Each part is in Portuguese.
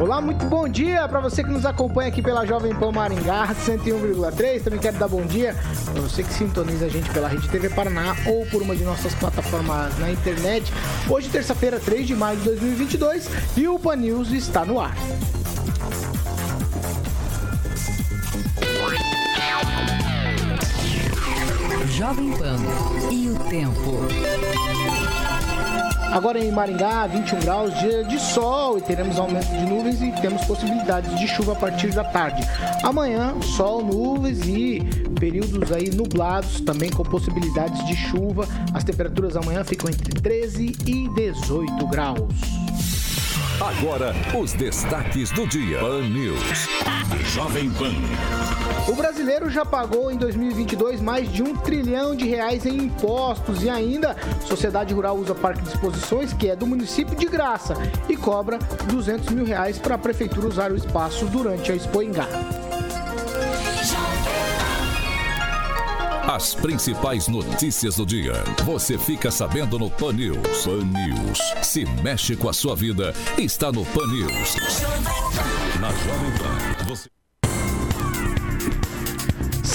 Olá, muito bom dia para você que nos acompanha aqui pela Jovem Pan Maringá 101,3. Também quero dar bom dia para você que sintoniza a gente pela Rede TV Paraná ou por uma de nossas plataformas na internet. Hoje, terça-feira, 3 de maio de 2022, e o Pan News está no ar. Jovem Pan e o tempo. Agora em Maringá, 21 graus, dia de sol e teremos aumento de nuvens e temos possibilidades de chuva a partir da tarde. Amanhã, sol, nuvens e períodos aí nublados, também com possibilidades de chuva. As temperaturas amanhã ficam entre 13 e 18 graus. Agora, os destaques do dia. Pan News. Jovem Pan. O brasileiro já pagou em 2022 mais de um trilhão de reais em impostos e ainda Sociedade Rural usa Parque de Exposições, que é do município de graça, e cobra 200 mil reais para a prefeitura usar o espaço durante a Expo Engá. As principais notícias do dia. Você fica sabendo no Pan News. Pan News. Se mexe com a sua vida, está no Pan News. Na Jovem Pan. Você...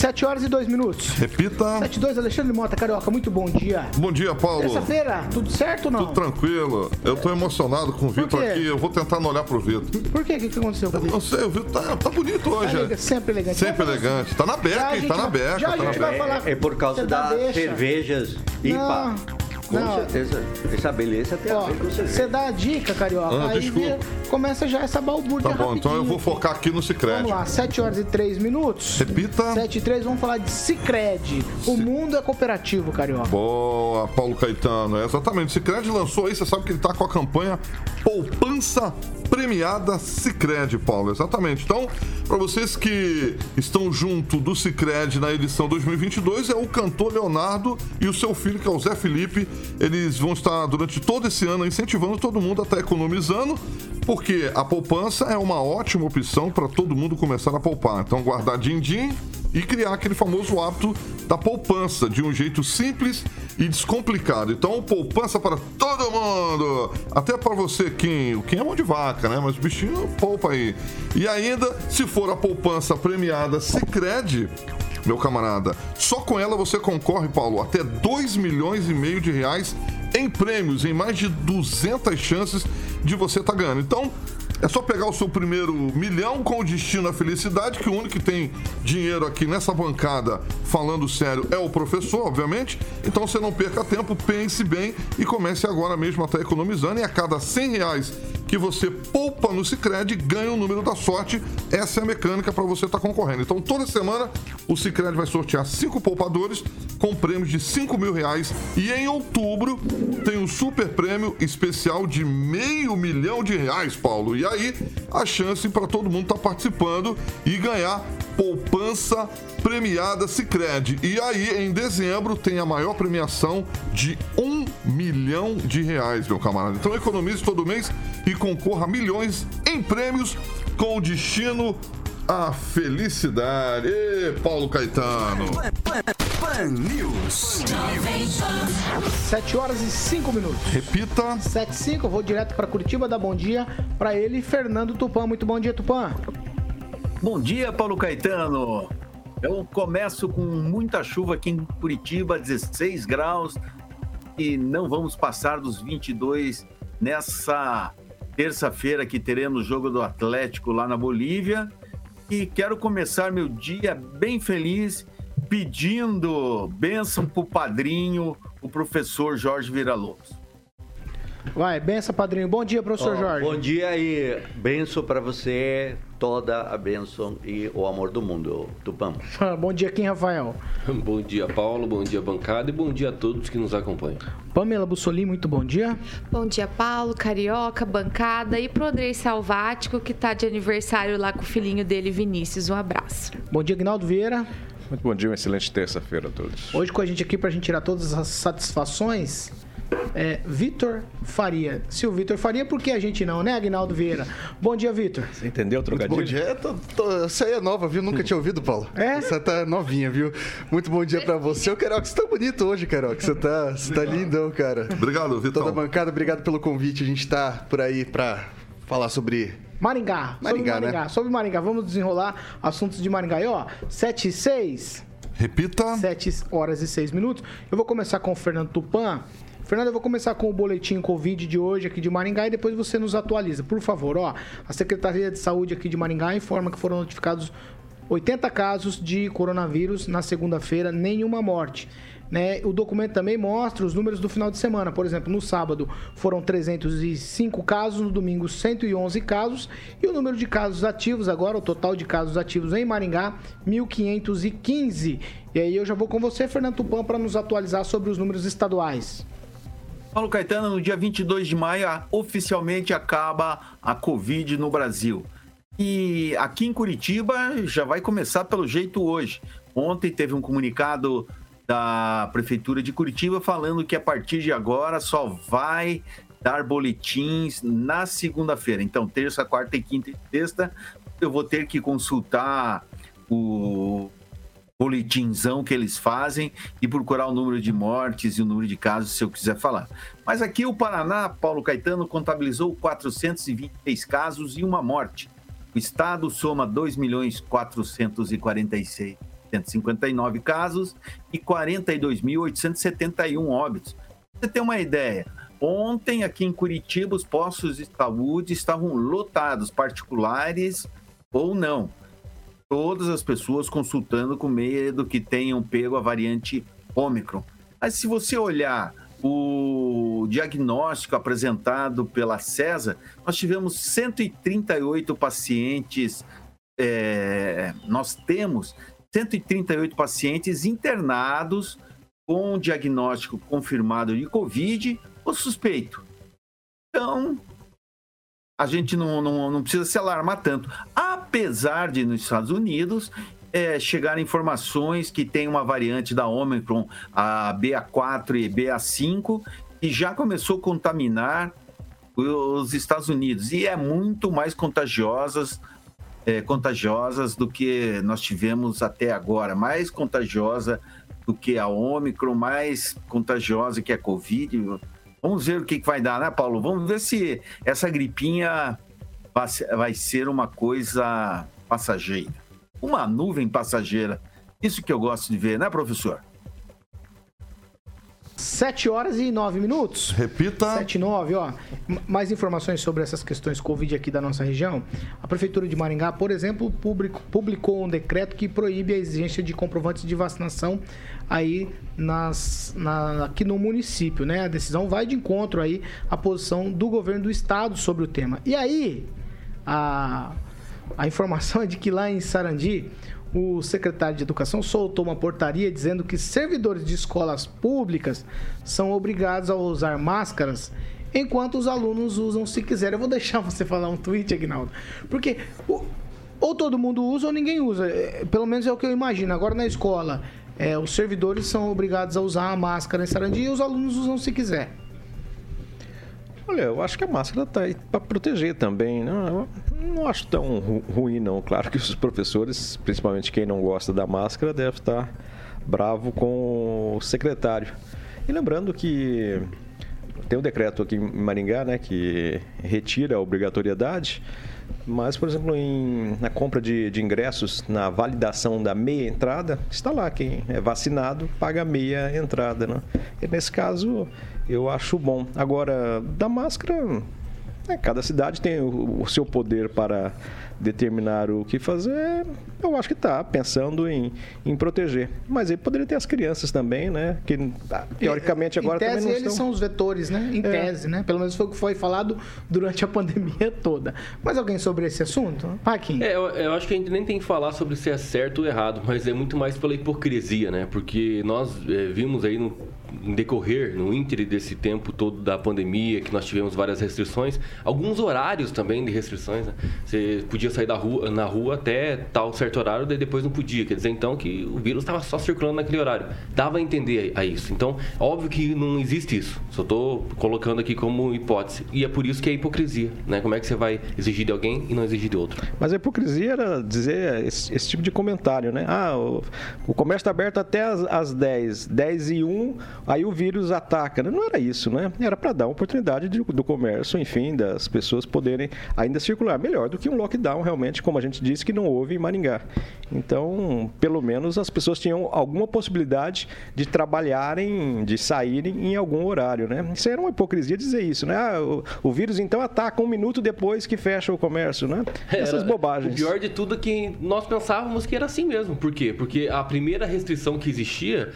7 horas e 2 minutos. Repita. 7 e 2, Alexandre Mota, Carioca, muito bom dia. Bom dia, Paulo. Terça-feira, tudo certo ou não? Tudo tranquilo. Eu tô emocionado com o Vitor aqui. Eu vou tentar não olhar pro Vitor. Por quê? O que, que aconteceu com Eu ele? não sei, o Vitor tá, tá bonito hoje. Elega- sempre elegante. Sempre elegante. Tá na beca, a hein? Tá na beca, já a tá na gente vai beca. falar- É, é por causa das cervejas IPA. Com não. certeza. Essa beleza tem a Ó, ver com cerveja. você dá a dica, Carioca, Ah, aí desculpa. vira- começa já essa balbúrdia Tá bom, então eu vou focar aqui no Cicred. Vamos lá, 7 horas e 3 minutos. Repita. 7 e 3, vamos falar de Cicred. O mundo é cooperativo, Carioca. Boa, Paulo Caetano. É, exatamente. O Cicred lançou aí, você sabe que ele tá com a campanha Poupança Premiada Cicred, Paulo. Exatamente. Então, para vocês que estão junto do Cicred na edição 2022, é o cantor Leonardo e o seu filho, que é o Zé Felipe. Eles vão estar durante todo esse ano incentivando todo mundo a estar economizando, porque a poupança é uma ótima opção para todo mundo começar a poupar. Então, guardar din-din e criar aquele famoso hábito da poupança de um jeito simples e descomplicado. Então, poupança para todo mundo, até para você, Kim. O Kim é mão de vaca, né? Mas o bichinho poupa aí. E ainda, se for a poupança premiada Sicredi, meu camarada, só com ela você concorre, Paulo, até 2 milhões e meio de reais em prêmios, em mais de 200 chances de você estar ganhando. Então, é só pegar o seu primeiro milhão com o destino à felicidade, que o único que tem dinheiro aqui nessa bancada, falando sério, é o professor, obviamente. Então você não perca tempo, pense bem e comece agora mesmo a estar economizando. E a cada 100 reais que você poupa no Cicred, ganha o número da sorte. Essa é a mecânica para você estar concorrendo. Então toda semana o Cicred vai sortear cinco poupadores com prêmios de 5 mil reais. E em outubro tem um super prêmio especial de meio milhão de reais, Paulo. E aí a chance para todo mundo estar participando e ganhar poupança premiada Cicred. E aí em dezembro tem a maior premiação de um milhão de reais, meu camarada. Então economize todo mês e concorra a milhões em prêmios com o destino à felicidade. Ê, Paulo Caetano. Pan News. 7 horas e 5 minutos. Repita. 7 e 5, eu vou direto para Curitiba dar bom dia para ele, Fernando Tupan. Muito bom dia, Tupan. Bom dia, Paulo Caetano. Eu começo com muita chuva aqui em Curitiba, 16 graus, e não vamos passar dos 22 nessa terça-feira que teremos jogo do Atlético lá na Bolívia. E quero começar meu dia bem feliz pedindo bênção pro padrinho, o professor Jorge Vira-Lobos. Vai, benção, padrinho. Bom dia, professor Ó, Jorge. Bom dia e benção para você, toda a bênção e o amor do mundo, Tupã. bom dia, Kim Rafael. Bom dia, Paulo. Bom dia, bancada. E bom dia a todos que nos acompanham. Pamela Bussolini, muito bom dia. Bom dia, Paulo, Carioca, bancada. E pro Andrei Salvático, que tá de aniversário lá com o filhinho dele, Vinícius. Um abraço. Bom dia, Gnaldo Vieira. Muito bom dia, uma excelente terça-feira a todos. Hoje com a gente aqui para a gente tirar todas as satisfações é Vitor Faria. Se o Vitor Faria, por que a gente não, né, Agnaldo Vieira? Bom dia, Vitor. Você entendeu o trocadilho? Bom dia. Tô, tô, essa aí é nova, viu? Nunca tinha ouvido, Paulo. É? Essa tá novinha, viu? Muito bom dia pra você. Ô, Carol, você tá bonito hoje, Carol. Você tá, você tá lindão, cara. Obrigado, Vitor. Toda bancada, obrigado pelo convite. A gente tá por aí pra falar sobre Maringá. Maringá, sobre Maringá. né? Sobre Maringá. Vamos desenrolar assuntos de Maringá. E, ó, 7 e 6. Repita. 7 horas e 6 minutos. Eu vou começar com o Fernando Tupan. Fernando, eu vou começar com o boletim Covid de hoje aqui de Maringá e depois você nos atualiza. Por favor, ó. A Secretaria de Saúde aqui de Maringá informa que foram notificados 80 casos de coronavírus na segunda-feira, nenhuma morte. Né? O documento também mostra os números do final de semana. Por exemplo, no sábado foram 305 casos, no domingo 111 casos e o número de casos ativos agora, o total de casos ativos em Maringá, 1515. E aí eu já vou com você, Fernando Tupan, para nos atualizar sobre os números estaduais. Paulo Caetano, no dia 22 de maio, oficialmente acaba a Covid no Brasil. E aqui em Curitiba já vai começar pelo jeito hoje. Ontem teve um comunicado da Prefeitura de Curitiba falando que a partir de agora só vai dar boletins na segunda-feira. Então, terça, quarta e quinta e sexta, eu vou ter que consultar o boletinzão que eles fazem e procurar o número de mortes e o número de casos se eu quiser falar. Mas aqui o Paraná, Paulo Caetano, contabilizou 426 casos e uma morte. O estado soma 2 milhões 446 159 casos e 42.871 óbitos. Você tem uma ideia? Ontem, aqui em Curitiba, os postos de saúde estavam lotados, particulares ou não. Todas as pessoas consultando com medo que tenham pego a variante Ômicron. Mas se você olhar o diagnóstico apresentado pela CESA, nós tivemos 138 pacientes, é, nós temos 138 pacientes internados com diagnóstico confirmado de Covid ou suspeito. Então, a gente não, não, não precisa se alarmar tanto. Apesar de nos Estados Unidos é, chegar informações que tem uma variante da Omicron, a BA4 e BA5, que já começou a contaminar os Estados Unidos e é muito mais contagiosas é, contagiosas do que nós tivemos até agora, mais contagiosa do que a Ômicron, mais contagiosa que a Covid. Vamos ver o que, que vai dar, né, Paulo? Vamos ver se essa gripinha vai ser uma coisa passageira. Uma nuvem passageira. Isso que eu gosto de ver, né, professor? 7 horas e 9 minutos. Repita. 7 e 9, ó. Mais informações sobre essas questões Covid aqui da nossa região. A Prefeitura de Maringá, por exemplo, public- publicou um decreto que proíbe a exigência de comprovantes de vacinação aí nas, na- aqui no município, né? A decisão vai de encontro aí à posição do governo do estado sobre o tema. E aí, a, a informação é de que lá em Sarandi, o secretário de Educação soltou uma portaria dizendo que servidores de escolas públicas são obrigados a usar máscaras enquanto os alunos usam se quiserem. Eu vou deixar você falar um tweet, Aguinaldo. Porque ou todo mundo usa ou ninguém usa. É, Pelo menos é o que eu imagino. Agora na escola, é, os servidores são obrigados a usar a máscara em Sarandi e os alunos usam se quiser. Olha, eu acho que a máscara está aí para proteger também. Não, eu não acho tão ru- ruim, não. Claro que os professores, principalmente quem não gosta da máscara, deve estar bravo com o secretário. E lembrando que tem um decreto aqui em Maringá, né, que retira a obrigatoriedade, mas, por exemplo, em- na compra de, de ingressos, na validação da meia entrada, está lá quem é vacinado paga meia entrada, né? E nesse caso, eu acho bom. Agora, da máscara, É, cada cidade tem o, o seu poder para determinar o que fazer, eu acho que está pensando em, em proteger. Mas aí poderia ter as crianças também, né? Que ah, teoricamente agora em tese, também não eles estão... são os vetores, né? Em É. tese, né? Pelo menos foi o que foi falado durante a pandemia toda. Mais alguém sobre esse assunto? Paquim. É, eu, eu acho que a gente nem tem que falar sobre se é certo ou errado, mas é muito mais pela hipocrisia, né? Porque nós é, vimos aí no decorrer, no íntere desse tempo todo da pandemia, que nós tivemos várias restrições, alguns horários também de restrições, né? Você podia sair da rua, na rua até tal certo horário, daí depois não podia. Quer dizer, então, que o vírus estava só circulando naquele horário. Dava a entender a isso. Então, óbvio que não existe isso. Só estou colocando aqui como hipótese. E é por isso que é hipocrisia, né? Como é que você vai exigir de alguém e não exigir de outro? Mas a hipocrisia era dizer esse, esse tipo de comentário, né? Ah, o, o comércio está aberto até as, as 10, 10 e 1, aí o vírus ataca. Não era isso, né? Era para dar oportunidade de- do comércio, enfim, das pessoas poderem ainda circular. Melhor do que um lockdown, realmente, como a gente disse que não houve em Maringá. Então, pelo menos as pessoas tinham alguma possibilidade de trabalharem, de saírem em algum horário, né? Isso era uma hipocrisia dizer isso, né? Ah, o, o vírus então ataca um minuto depois que fecha o comércio, né? Essas Era- bobagens. O pior de tudo é que nós pensávamos que era assim mesmo. Por quê? Porque a primeira restrição que existia,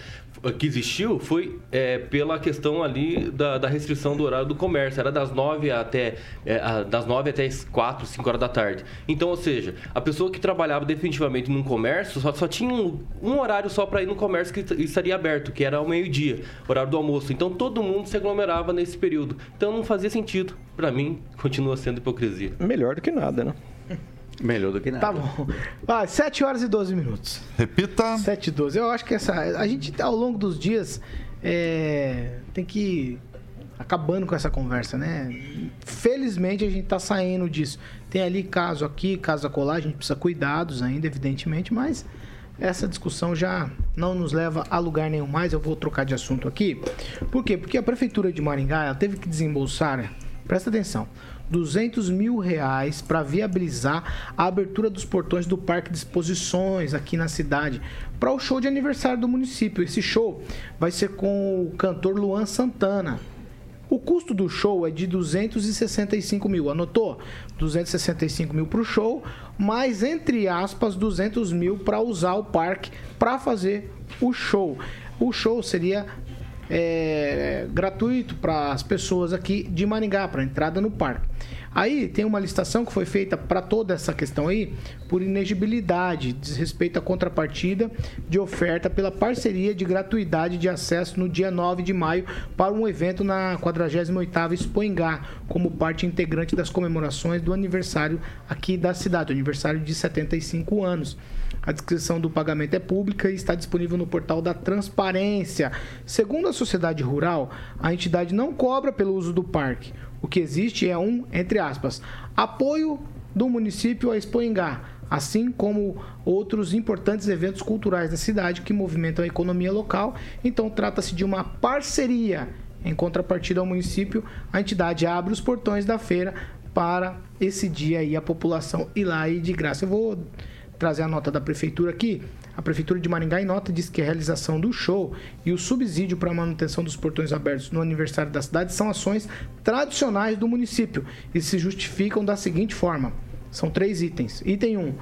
que existiu, foi é, pela questão ali da, da restrição do horário do comércio. Era das 9 até é, das 9 até as 4, 5 horas da tarde. Então, ou seja, a pessoa que trabalhava definitivamente num comércio só, só tinha um, um horário só para ir no comércio que est- estaria aberto, que era ao meio-dia, horário do almoço. Então todo mundo se aglomerava nesse período. Então não fazia sentido. Para mim, continua sendo hipocrisia. Melhor do que nada, né? Melhor do que nada. Tá bom. Vai, 7 horas e 12 minutos. Repita. 7 e 12. Eu acho que essa. A gente, ao longo dos dias, é, tem que ir acabando com essa conversa, né? Felizmente a gente tá saindo disso. Tem ali caso aqui, caso acolá, a gente precisa cuidados ainda, evidentemente, mas essa discussão já não nos leva a lugar nenhum mais. Eu vou trocar de assunto aqui. Por quê? Porque a Prefeitura de Maringá ela teve que desembolsar, presta atenção, 200 mil reais para viabilizar a abertura dos portões do Parque de Exposições aqui na cidade para o show de aniversário do município. Esse show vai ser com o cantor Luan Santana. O custo do show é de 265 mil. Anotou? 265 mil para o show, mais entre aspas 200 mil para usar o parque para fazer o show. O show seria é, gratuito para as pessoas aqui de Maringá, para entrada no parque. Aí tem uma licitação que foi feita para toda essa questão aí por inegibilidade, diz respeito à contrapartida de oferta pela parceria de gratuidade de acesso no dia 9 de maio para um evento na 48ª Expoingá, como parte integrante das comemorações do aniversário aqui da cidade, aniversário de 75 anos. A descrição do pagamento é pública e está disponível no portal da Transparência. Segundo a sociedade rural, a entidade não cobra pelo uso do parque. O que existe é um, entre aspas, apoio do município a Expoingá, assim como outros importantes eventos culturais da cidade que movimentam a economia local. Então, trata-se de uma parceria. Em contrapartida ao município, a entidade abre os portões da feira para esse dia aí a população ir lá e de graça. Eu vou trazer a nota da prefeitura aqui. A prefeitura de Maringá em nota diz que a realização do show e o subsídio para a manutenção dos portões abertos no aniversário da cidade são ações tradicionais do município e se justificam da seguinte forma: são três itens. Item 1. Um,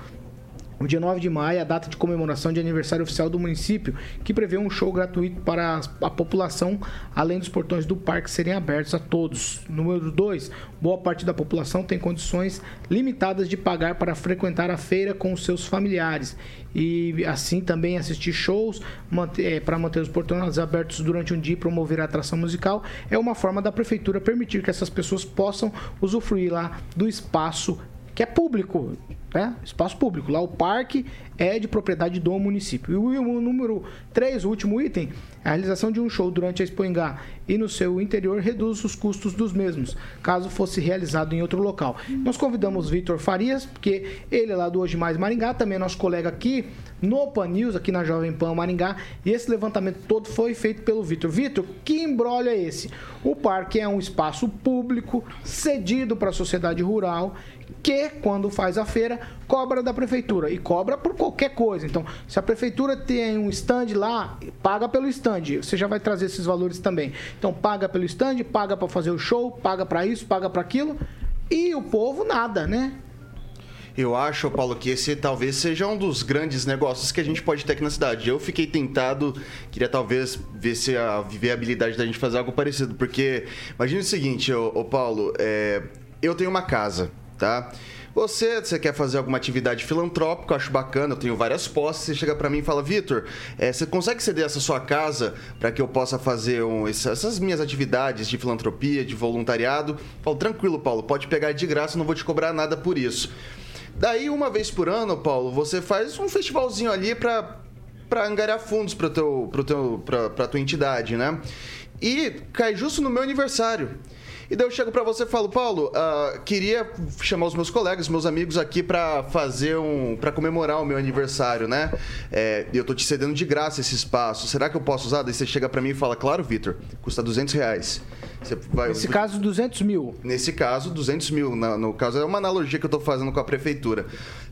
o dia 9 de maio é a data de comemoração de aniversário oficial do município, que prevê um show gratuito para a população, além dos portões do parque serem abertos a todos. Número 2. Boa parte da população tem condições limitadas de pagar para frequentar a feira com os seus familiares e assim também assistir shows manter, para manter os portões abertos durante um dia e promover a atração musical. É uma forma da prefeitura permitir que essas pessoas possam usufruir lá do espaço que é público, né? Espaço público. Lá o parque é de propriedade do município. E o, número 3, o último item, a realização de um show durante a Expoingá e no seu interior reduz os custos dos mesmos, caso fosse realizado em outro local. Nós convidamos Vitor Farias, porque ele é lá do Hoje Mais Maringá, também é nosso colega aqui no Pan News, aqui na Jovem Pan Maringá, e esse levantamento todo foi feito pelo Vitor. Vitor, que embrolho é esse? O parque é um espaço público cedido para a sociedade rural que, quando faz a feira, cobra da prefeitura e cobra por qualquer coisa. Então, se a prefeitura tem um stand lá, paga pelo stand. Você já vai trazer esses valores também. Então, paga pelo stand, paga para fazer o show, paga para isso, paga para aquilo. E o povo nada, né? Eu acho, Paulo, que esse talvez seja um dos grandes negócios que a gente pode ter aqui na cidade. Eu fiquei tentado, queria talvez ver se a viabilidade da gente fazer algo parecido, porque imagine o seguinte, ô, ô Paulo, é, eu tenho uma casa, tá? Você, você quer fazer alguma atividade filantrópica, eu acho bacana, eu tenho várias posses, você chega para mim e fala, Vitor, é, você consegue ceder essa sua casa para que eu possa fazer um, essas minhas atividades de filantropia, de voluntariado? Eu falo, tranquilo, Paulo, pode pegar de graça, não vou te cobrar nada por isso. Daí, uma vez por ano, Paulo, você faz um festivalzinho ali para para angariar fundos para teu, teu, pra, pra tua entidade, né? E cai justo no meu aniversário. E daí eu chego para você e falo, Paulo, uh, queria chamar os meus colegas, meus amigos aqui para fazer um. para comemorar o meu aniversário, né? É, eu tô te cedendo de graça esse espaço. Será que eu posso usar? Daí você chega para mim e fala, claro, Vitor, custa 200 reais. Vai, Nesse caso, 200 mil. Nesse caso, 200 mil. No, no caso, é uma analogia que eu estou fazendo com a prefeitura.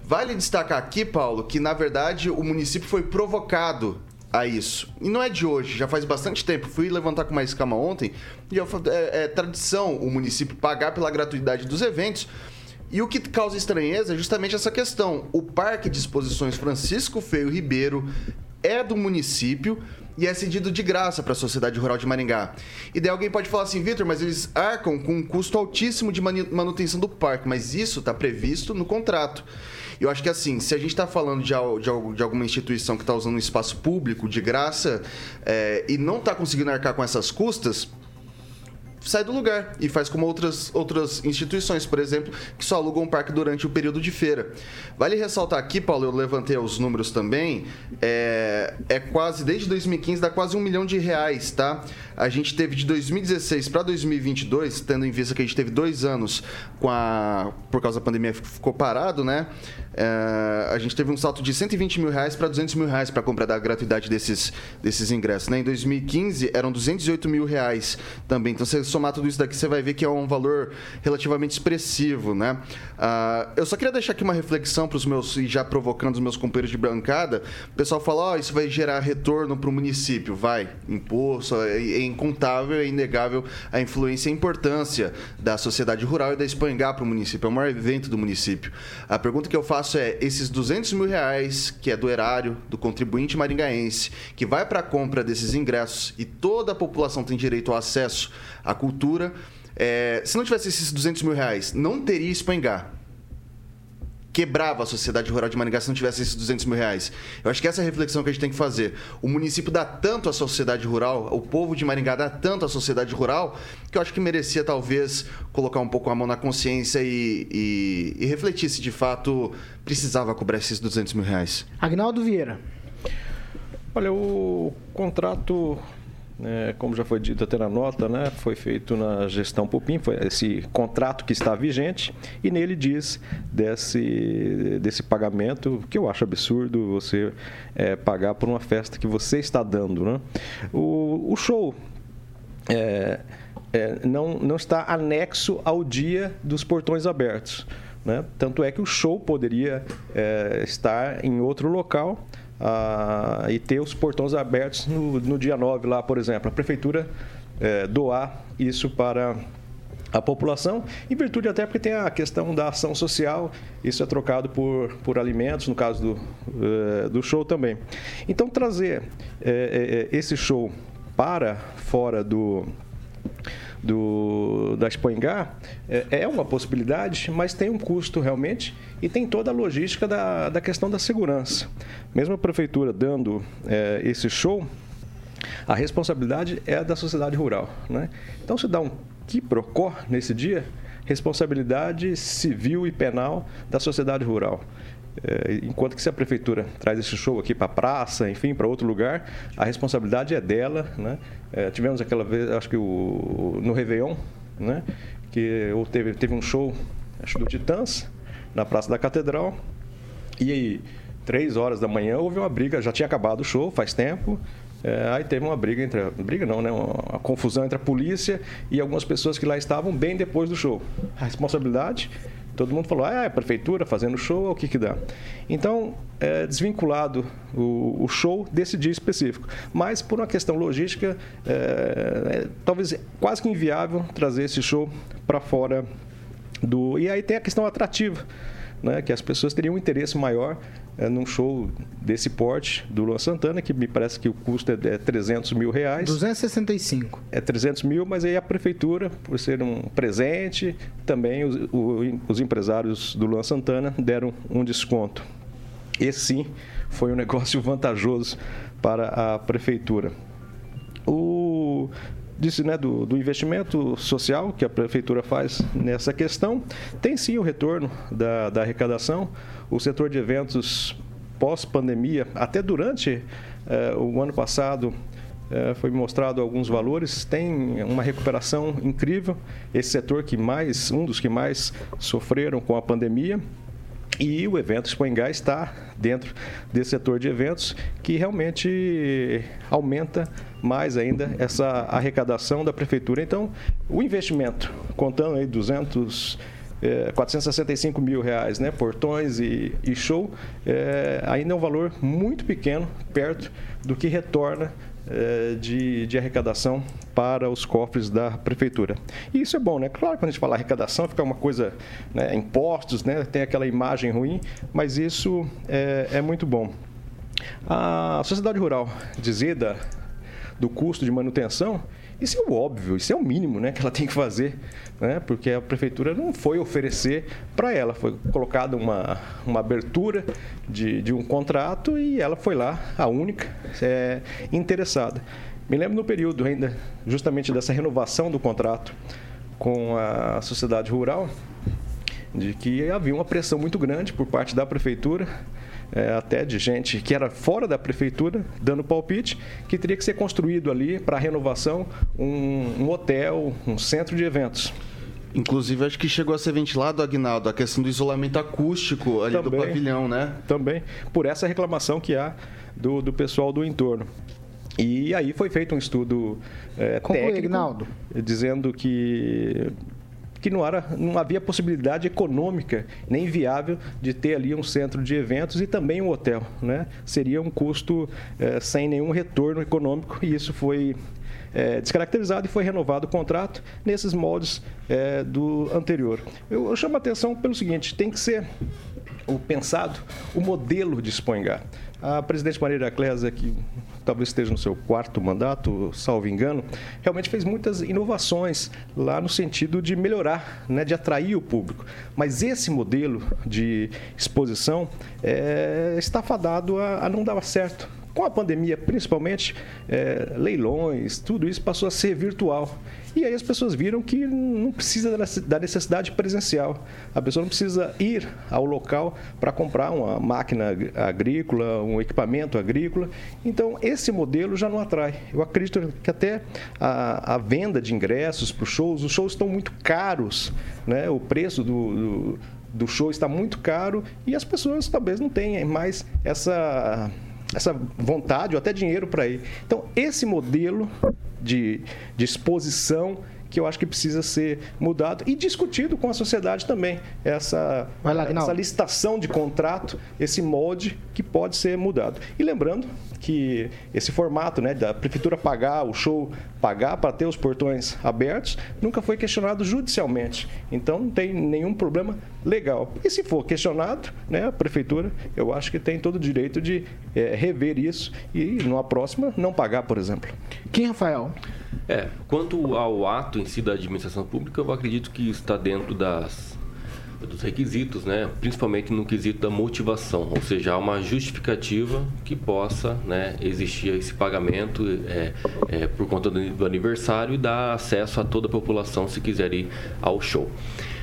Vale destacar aqui, Paulo, que na verdade o município foi provocado a isso. E não é de hoje, já faz bastante tempo. Fui levantar com mais calma ontem e eu, é, é tradição o município pagar pela gratuidade dos eventos. E o que causa estranheza é justamente essa questão. O Parque de Exposições Francisco Feio Ribeiro é do município e é cedido de graça para a Sociedade Rural de Maringá. E daí alguém pode falar assim, Vitor, mas eles arcam com um custo altíssimo de manutenção do parque, mas isso está previsto no contrato. Eu acho que assim, se a gente está falando de, de, de, alguma instituição que está usando um espaço público de graça é, e não está conseguindo arcar com essas custas, sai do lugar e faz como outras, outras instituições, por exemplo, que só alugam um parque durante o período de feira. Vale ressaltar aqui, Paulo, eu levantei os números também, é, é quase, desde 2015, dá quase um milhão de reais, tá? A gente teve de 2016 para 2022, tendo em vista que a gente teve dois anos com a, por causa da pandemia ficou parado, né? É, a gente teve um salto de 120 mil reais para 200 mil reais para comprar da gratuidade desses, desses ingressos. Né? Em 2015 eram 208 mil reais também. Então, você somar tudo isso daqui, você vai ver que é um valor relativamente expressivo. Né? Uh, eu só queria deixar aqui uma reflexão para os meus, e já provocando os meus companheiros de bancada. O pessoal fala: oh, isso vai gerar retorno para o município. Vai, imposto, é, é incontável, é inegável a influência e a importância da sociedade rural e da Espangar para o município. É o maior evento do município. A pergunta que eu faço faço é esses 200 mil reais, que é do erário, do contribuinte maringaense, que vai para a compra desses ingressos e toda a população tem direito ao acesso à cultura. É, se não tivesse esses 200 mil reais, não teria Espangar quebrava a sociedade rural de Maringá se não tivesse esses 200 mil reais. Eu acho que essa é a reflexão que a gente tem que fazer. O município dá tanto à sociedade rural, o povo de Maringá dá tanto à sociedade rural, que eu acho que merecia talvez colocar um pouco a mão na consciência e, e, e refletir se de fato precisava cobrar esses 200 mil reais. Agnaldo Vieira. Olha, o contrato é, como já foi dito até na nota, né, foi feito na gestão Pupim, foi esse contrato que está vigente, e nele diz desse, desse pagamento, que eu acho absurdo você é, pagar por uma festa que você está dando. Né? O, o show é, é não, não está anexo ao dia dos portões abertos. Né? Tanto é que o show poderia é, estar em outro local ah, e ter os portões abertos no, no, dia 9 lá, por exemplo. A prefeitura é, doar isso para a população, em virtude até porque tem a questão da ação social, isso é trocado por, por alimentos, no caso do, uh, do show também. Então, trazer é, é, esse show para fora do, do, da Expoingá é, é, uma possibilidade, mas tem um custo realmente e tem toda a logística da, da questão da segurança. Mesmo a prefeitura dando é, esse show, a responsabilidade é da sociedade rural. Né? Então, se dá um quiprocó nesse dia, responsabilidade civil e penal da sociedade rural. É, enquanto que se a prefeitura traz esse show aqui para a praça, enfim, para outro lugar, a responsabilidade é dela. Né? É, tivemos aquela vez, acho que o, no Réveillon, né? que teve, teve um show, acho do Titãs, na Praça da Catedral, e aí, três horas da manhã houve uma briga, já tinha acabado o show, faz tempo, é, aí teve uma briga entre. Briga não, né? Uma, confusão entre a polícia e algumas pessoas que lá estavam bem depois do show. A responsabilidade Todo mundo falou, ah, é a prefeitura fazendo show, o que que dá? Então, é desvinculado o, o show desse dia específico. Mas, por uma questão logística, é, é talvez quase que inviável trazer esse show para fora do e aí tem a questão atrativa, né, que as pessoas teriam um interesse maior é, num show desse porte do Luan Santana, que me parece que o custo é, é 300 mil reais. 265. É 300 mil, mas aí a prefeitura, por ser um presente, também os, o, os empresários do Luan Santana deram um desconto. Esse sim foi um negócio vantajoso para a prefeitura. O disse né, do, do, investimento social que a prefeitura faz nessa questão, tem sim o retorno da, da arrecadação. O setor de eventos pós-pandemia, até durante eh, o ano passado, eh, foi mostrado alguns valores, tem uma recuperação incrível. Esse setor que mais, um dos que mais sofreram com a pandemia. E o evento Expo está dentro desse setor de eventos que realmente aumenta mais ainda essa arrecadação da prefeitura. Então, o investimento, contando aí 200 é, 465 mil reais, né? Portões e, e show, é, ainda é um valor muito pequeno, perto do que retorna é, de, de, arrecadação para os cofres da prefeitura. E isso é bom, né? Claro, quando a gente fala arrecadação, fica uma coisa, né? impostos, né? Tem aquela imagem ruim, mas isso é, é muito bom. A sociedade rural dizia do custo de manutenção, isso é o óbvio, isso é o mínimo né, que ela tem que fazer, né, porque a prefeitura não foi oferecer para ela, foi colocada uma, uma abertura de, de um contrato e ela foi lá, a única é, interessada. Me lembro no período ainda, justamente dessa renovação do contrato com a sociedade rural, de que havia uma pressão muito grande por parte da prefeitura é, até de gente que era fora da prefeitura, dando palpite, que teria que ser construído ali para renovação um, um hotel, um centro de eventos. Inclusive, acho que chegou a ser ventilado, Agnaldo, a questão do isolamento acústico ali também, do pavilhão, né? Também, por essa reclamação que há do, do pessoal do entorno. E aí foi feito um estudo é, técnico, Agnaldo. dizendo que que não, era, não havia possibilidade econômica nem viável de ter ali um centro de eventos e também um hotel. Né? Seria um custo é, sem nenhum retorno econômico e isso foi é, descaracterizado e foi renovado o contrato nesses moldes é, do anterior. Eu, eu chamo a atenção pelo seguinte: tem que ser o pensado o modelo de Expoingá. A presidente Maria Clésia, que talvez esteja no seu quarto mandato, salvo engano, realmente fez muitas inovações lá no sentido de melhorar, né, de atrair o público. Mas esse modelo de exposição é, está fadado a, a não dar certo com a pandemia, principalmente, é, leilões, tudo isso passou a ser virtual. E aí as pessoas viram que não precisa da necessidade presencial. A pessoa não precisa ir ao local para comprar uma máquina agrícola, um equipamento agrícola. Então, esse modelo já não atrai. Eu acredito que até a, a venda de ingressos para os shows, os shows estão muito caros, né? o preço do, do, do show está muito caro e as pessoas talvez não tenham mais essa essa vontade ou até dinheiro para ir. Então, esse modelo de, de exposição que eu acho que precisa ser mudado e discutido com a sociedade também. Essa, lá, essa licitação de contrato, esse molde que pode ser mudado. E lembrando que esse formato né, da prefeitura pagar, o show pagar para ter os portões abertos, nunca foi questionado judicialmente. Então não tem nenhum problema legal. E se for questionado, né, a prefeitura, eu acho que tem todo o direito de é, rever isso e, numa próxima, não pagar, por exemplo. Quem, Rafael? É, quanto ao ato em si da administração pública, eu acredito que está dentro das, dos requisitos, né? principalmente no quesito da motivação, ou seja, há uma justificativa que possa né, existir esse pagamento é, é, por conta do, aniversário e dar acesso a toda a população se quiser ir ao show.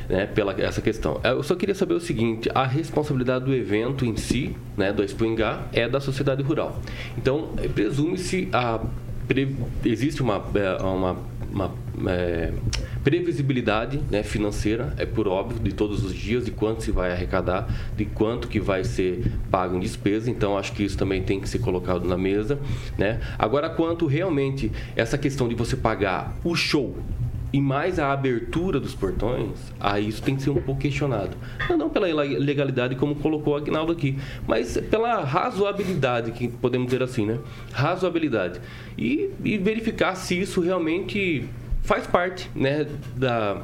Né, pela essa questão. Eu só queria saber o seguinte: a responsabilidade do evento em si, né, do Expo é da sociedade rural. Então, presume-se a existe uma, é, uma, uma é, previsibilidade né, financeira, é por óbvio, de todos os dias, de quanto se vai arrecadar, de quanto que vai ser pago em despesa, então acho que isso também tem que ser colocado na mesa. Né? Agora, quanto realmente essa questão de você pagar o show e mais a abertura dos portões, aí isso tem que ser um pouco questionado. Não, não pela legalidade, como colocou o Agnaldo aqui, mas pela razoabilidade, que podemos dizer assim, né? Razoabilidade. E, e verificar se isso realmente faz parte né, da,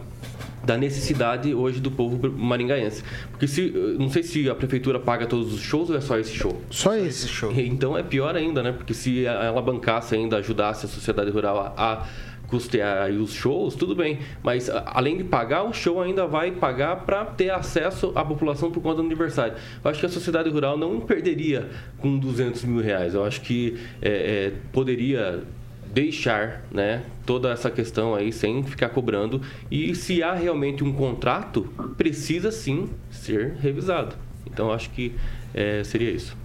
da necessidade hoje do povo maringaense. Porque se, não sei se a prefeitura paga todos os shows ou é só esse show. Só esse show. Então é pior ainda, né? Porque se ela bancasse ainda, ajudasse a sociedade rural a, a custear os shows, tudo bem. Mas além de pagar, o show ainda vai pagar para ter acesso à população por conta do aniversário. Eu acho que a sociedade rural não perderia com 200 mil reais. Eu acho que é, é, poderia deixar né, toda essa questão aí sem ficar cobrando. E se há realmente um contrato, precisa sim ser revisado. Então acho que é, seria isso.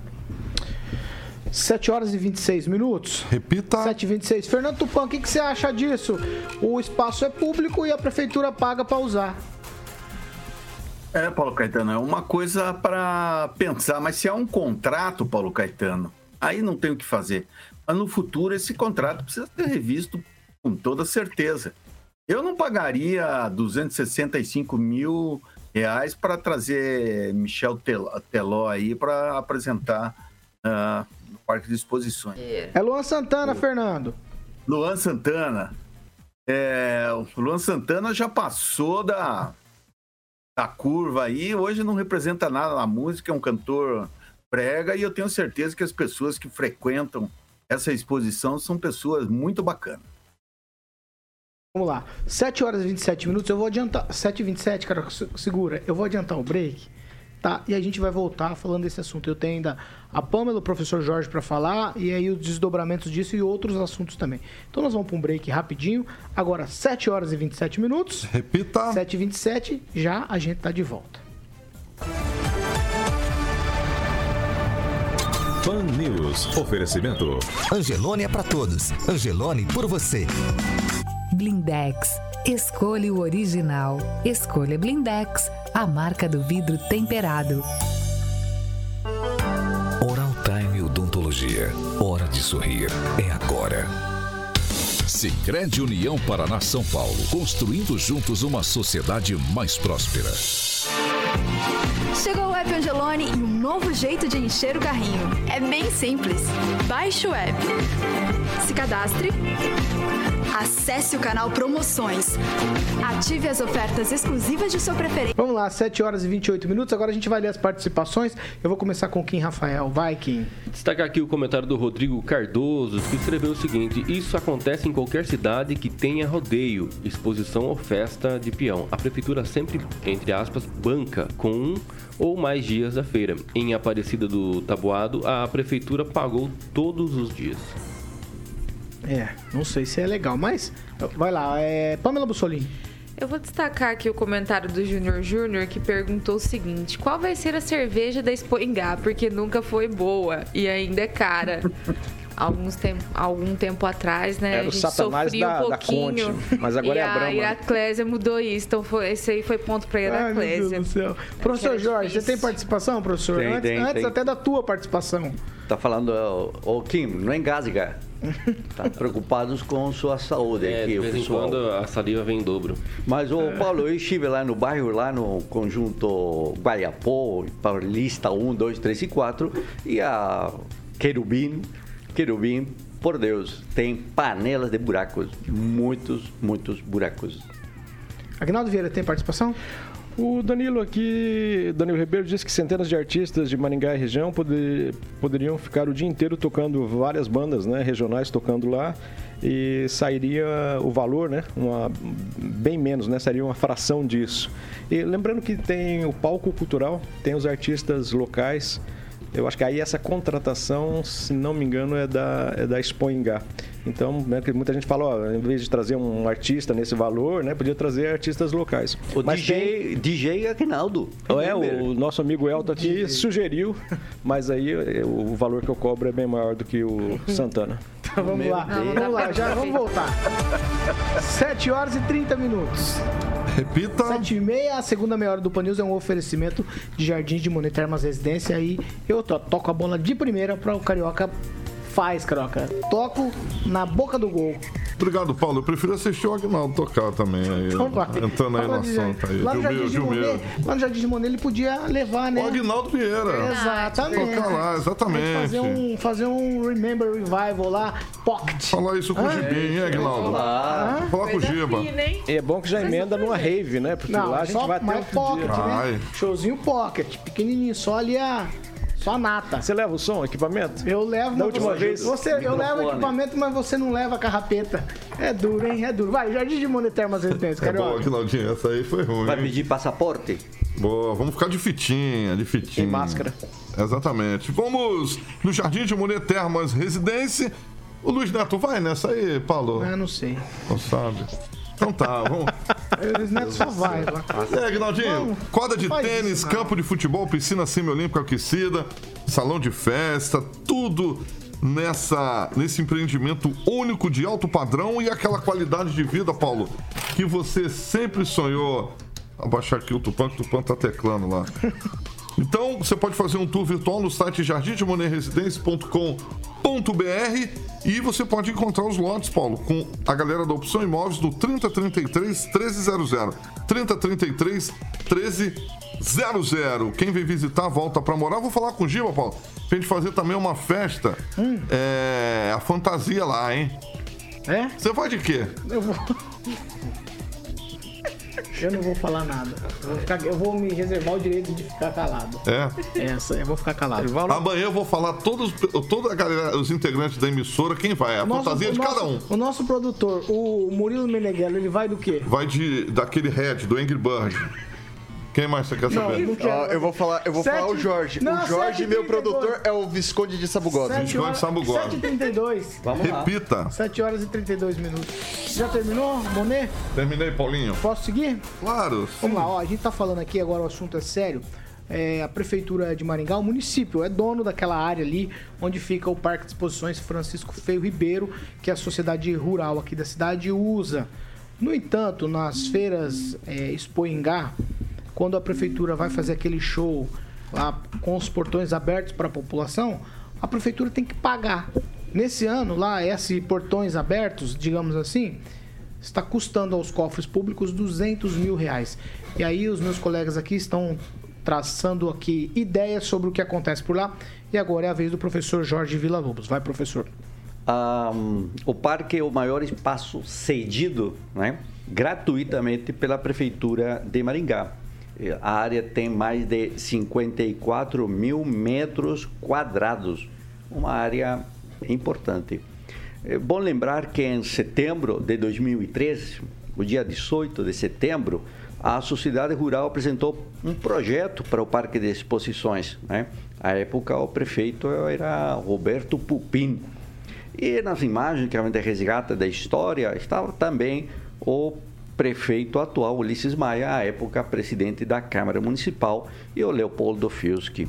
7 horas e 26 minutos. Repita. 7 e 26. Fernando Tupan, o que, que você acha disso? O espaço é público e a prefeitura paga para usar. É, Paulo Caetano, é uma coisa para pensar, mas se há um contrato, Paulo Caetano, aí não tem o que fazer. Mas no futuro esse contrato precisa ser revisto com toda certeza. Eu não pagaria 265 mil reais para trazer Michel Teló aí para apresentar uh, Parque de Exposições. É Luan Santana, Fernando. Luan Santana. É, o Luan Santana já passou da, da curva aí, hoje não representa nada na música, é um cantor prega e eu tenho certeza que as pessoas que frequentam essa exposição são pessoas muito bacanas. Vamos lá, 7 horas e 27 minutos, eu vou adiantar, 7 e 27, cara, segura, eu vou adiantar o break tá? E a gente vai voltar falando desse assunto. Eu tenho ainda a Pamela, o professor Jorge para falar e aí os desdobramentos disso e outros assuntos também. Então nós vamos para um break rapidinho. Agora 7 horas e 27 minutos. Repita. 7 e 27, já a gente tá de volta. Fan News. Oferecimento. Angelone é para todos. Angelone por você. Blindex. Escolha o original. Escolha Blindex a marca do vidro temperado. Oral Time Odontologia. Hora de sorrir. É agora. Sicredi União Paraná São Paulo, construindo juntos uma sociedade mais próspera. Chegou o app Angelone e um novo jeito de encher o carrinho. É bem simples. Baixe o app. Se cadastre Acesse o canal Promoções. Ative as ofertas exclusivas de sua preferência. Vamos lá, 7 horas e 28 minutos. Agora a gente vai ler as participações. Eu vou começar com Kim Rafael. Vai, Kim. Destacar aqui o comentário do Rodrigo Cardoso, que escreveu o seguinte: Isso acontece em qualquer cidade que tenha rodeio, exposição ou festa de peão. A prefeitura sempre, entre aspas, banca com um ou mais dias da feira. Em Aparecida do Taboado, a prefeitura pagou todos os dias. É, não sei se é legal, mas vai lá, é Pamela Bussolini. Eu vou destacar aqui o comentário do Júnior Júnior que perguntou o seguinte: qual vai ser a cerveja da Expoingá? Porque nunca foi boa e ainda é cara. Alguns tempo, algum tempo atrás, né? Era a gente sofria da, um pouquinho. Da Conte, mas agora e é a Brahma. a Iraclésia mudou isso. Então foi, esse aí foi ponto para a Iraclésia. Ai, do céu. Professor Jorge, você tem participação, professor? Tem, antes tem, antes tem. até da tua participação. Tá falando, ô Kim, não engasga. Tá preocupados com sua saúde É, aqui, de o vez em pessoal. quando a saliva vem em dobro. Mas, ô Paulo, eu estive lá no bairro, lá no conjunto Guaiapó, Paulista 1, 2, 3 e 4, e a Querubim, Querubim, por Deus, tem panelas de buracos, muitos, muitos buracos. Agnaldo Vieira tem participação? O Danilo aqui, Danilo Ribeiro disse que centenas de artistas de Maringá e região poder, poderiam ficar o dia inteiro tocando várias bandas né, regionais tocando lá e sairia o valor, né, uma, bem menos, né, seria uma fração disso. E lembrando que tem o palco cultural, tem os artistas locais, eu acho que aí essa contratação, se não me engano, é da, é da Expoingá. Então, né, muita gente fala, ó, em vez de trazer um artista nesse valor, né, podia trazer artistas locais. O Mas DJ, DJ Aguinaldo. é, o nosso amigo Elton aqui sugeriu, mas aí eh, o valor que eu cobro é bem maior do que o Santana. Então vamos Meu lá, Deus. vamos lá, já vamos voltar. 7 horas e 30 minutos. Repita. 7 e meia, a segunda meia hora do Pan News é um oferecimento de Jardim de Monetar Termas Residência e eu to- toco a bola de primeira para o Carioca faz, Croca. Toco na boca do gol. Obrigado, Paulo. Eu prefiro assistir o Agnaldo tocar também. Aí, Então vai. entrando aí Fala no assunto aí. Lá no de Gilmir. Monet, lá no Jardim de Monet ele podia levar, né? O Agnaldo Vieira. Exatamente. Tocar lá, exatamente. Fazer um, fazer um Remember Revival lá, Pocket. Falar isso com o Hã? Gibinho, hein, Agnaldo? Hã? Falar com o Giba. E é bom que já emenda numa rave, né? Porque Não, lá a gente só vai até mais outro pocket, dia. né? Showzinho pocket, pequenininho, só ali a. Só a nata. Você leva o som, equipamento? Eu levo, Da última você, vez, Você, eu levo equipamento, mas você não leva a carrapeta. É duro, hein? É duro. Vai, Jardim de Monetar mais residência, É bom, carioca. Agnaldinho, essa aí foi ruim. Vai pedir passaporte? Boa, vamos ficar de fitinha, de fitinha. Tem máscara. Exatamente. Vamos no Jardim de Monet Termas Residência. O Luiz Neto vai nessa aí, Paulo? Ah, não sei. Não sabe. Então tá, vamos. Eles neto só vai, vai. É, Agnaldinho, Vamos. quadra de Faz tênis, isso, campo de futebol, piscina semiolímpica aquecida, salão de festa, tudo nessa nesse empreendimento único de alto padrão e aquela qualidade de vida, Paulo, que você sempre sonhou. Abaixar aqui o Tupã, que o Tupã tá teclando lá. Então, você pode fazer um tour virtual no site jardimdemonerresidência.com.br e você pode encontrar os lotes, Paulo, com a galera da Opção Imóveis do 3033 1300. 3033 1300. Quem vem visitar, volta pra morar. Vou falar com o Giba, Paulo, pra gente fazer também uma festa. É. A fantasia lá, hein? É? Você vai de quê? Eu vou. Eu não vou falar nada. Eu vou, ficar- eu vou me reservar o direito de ficar calado. É. Essa, eu vou ficar calado. Amanhã eu vou falar todos, toda a galera, os integrantes da emissora, quem vai. A nosso- fantasia de nosso- cada um. O nosso produtor, o Murilo Meneghello, ele vai do quê? Vai de daquele Red, do Angry Bird. Quem mais você quer saber? não quero. Ó, eu vou falar, eu vou Sete- falar o Jorge. Não, o Jorge, meu produtor, é o Visconde de Sabugosa. Sete Visconde horas- Sabugosa. 7h32. Vamos lá. Repita. 7 horas e 32 minutos. Já terminou, Monet? Terminei, Paulinho. Posso seguir? Claro. Vamos lá, ó, a gente tá falando aqui agora, o assunto é sério. É, a Prefeitura de Maringá, o município, é dono daquela área ali onde fica o Parque de Exposições Francisco Feio Ribeiro, que a sociedade rural aqui da cidade usa. No entanto, nas feiras é, Expoingá, quando a prefeitura vai fazer aquele show lá com os portões abertos para a população, a prefeitura tem que pagar. Nesse ano, lá, esses portões abertos, digamos assim, está custando aos cofres públicos 200 mil reais. E aí os meus colegas aqui estão traçando aqui ideias sobre o que acontece por lá. E agora é a vez do professor Jorge Vila Lobos. Vai, professor. Ah, o parque é o maior espaço cedido né, gratuitamente pela Prefeitura de Maringá. A área tem mais de 54 mil metros quadrados, uma área importante. É bom lembrar que em setembro de 2013, o dia 18 de setembro, a Sociedade Rural apresentou um projeto para o Parque de Exposições. Né? À época, o prefeito era Roberto Pupim. E nas imagens que a gente resgata da história, estava também o prefeito atual, Ulisses Maia, à época presidente da Câmara Municipal, e o Leopoldo Fiuschi.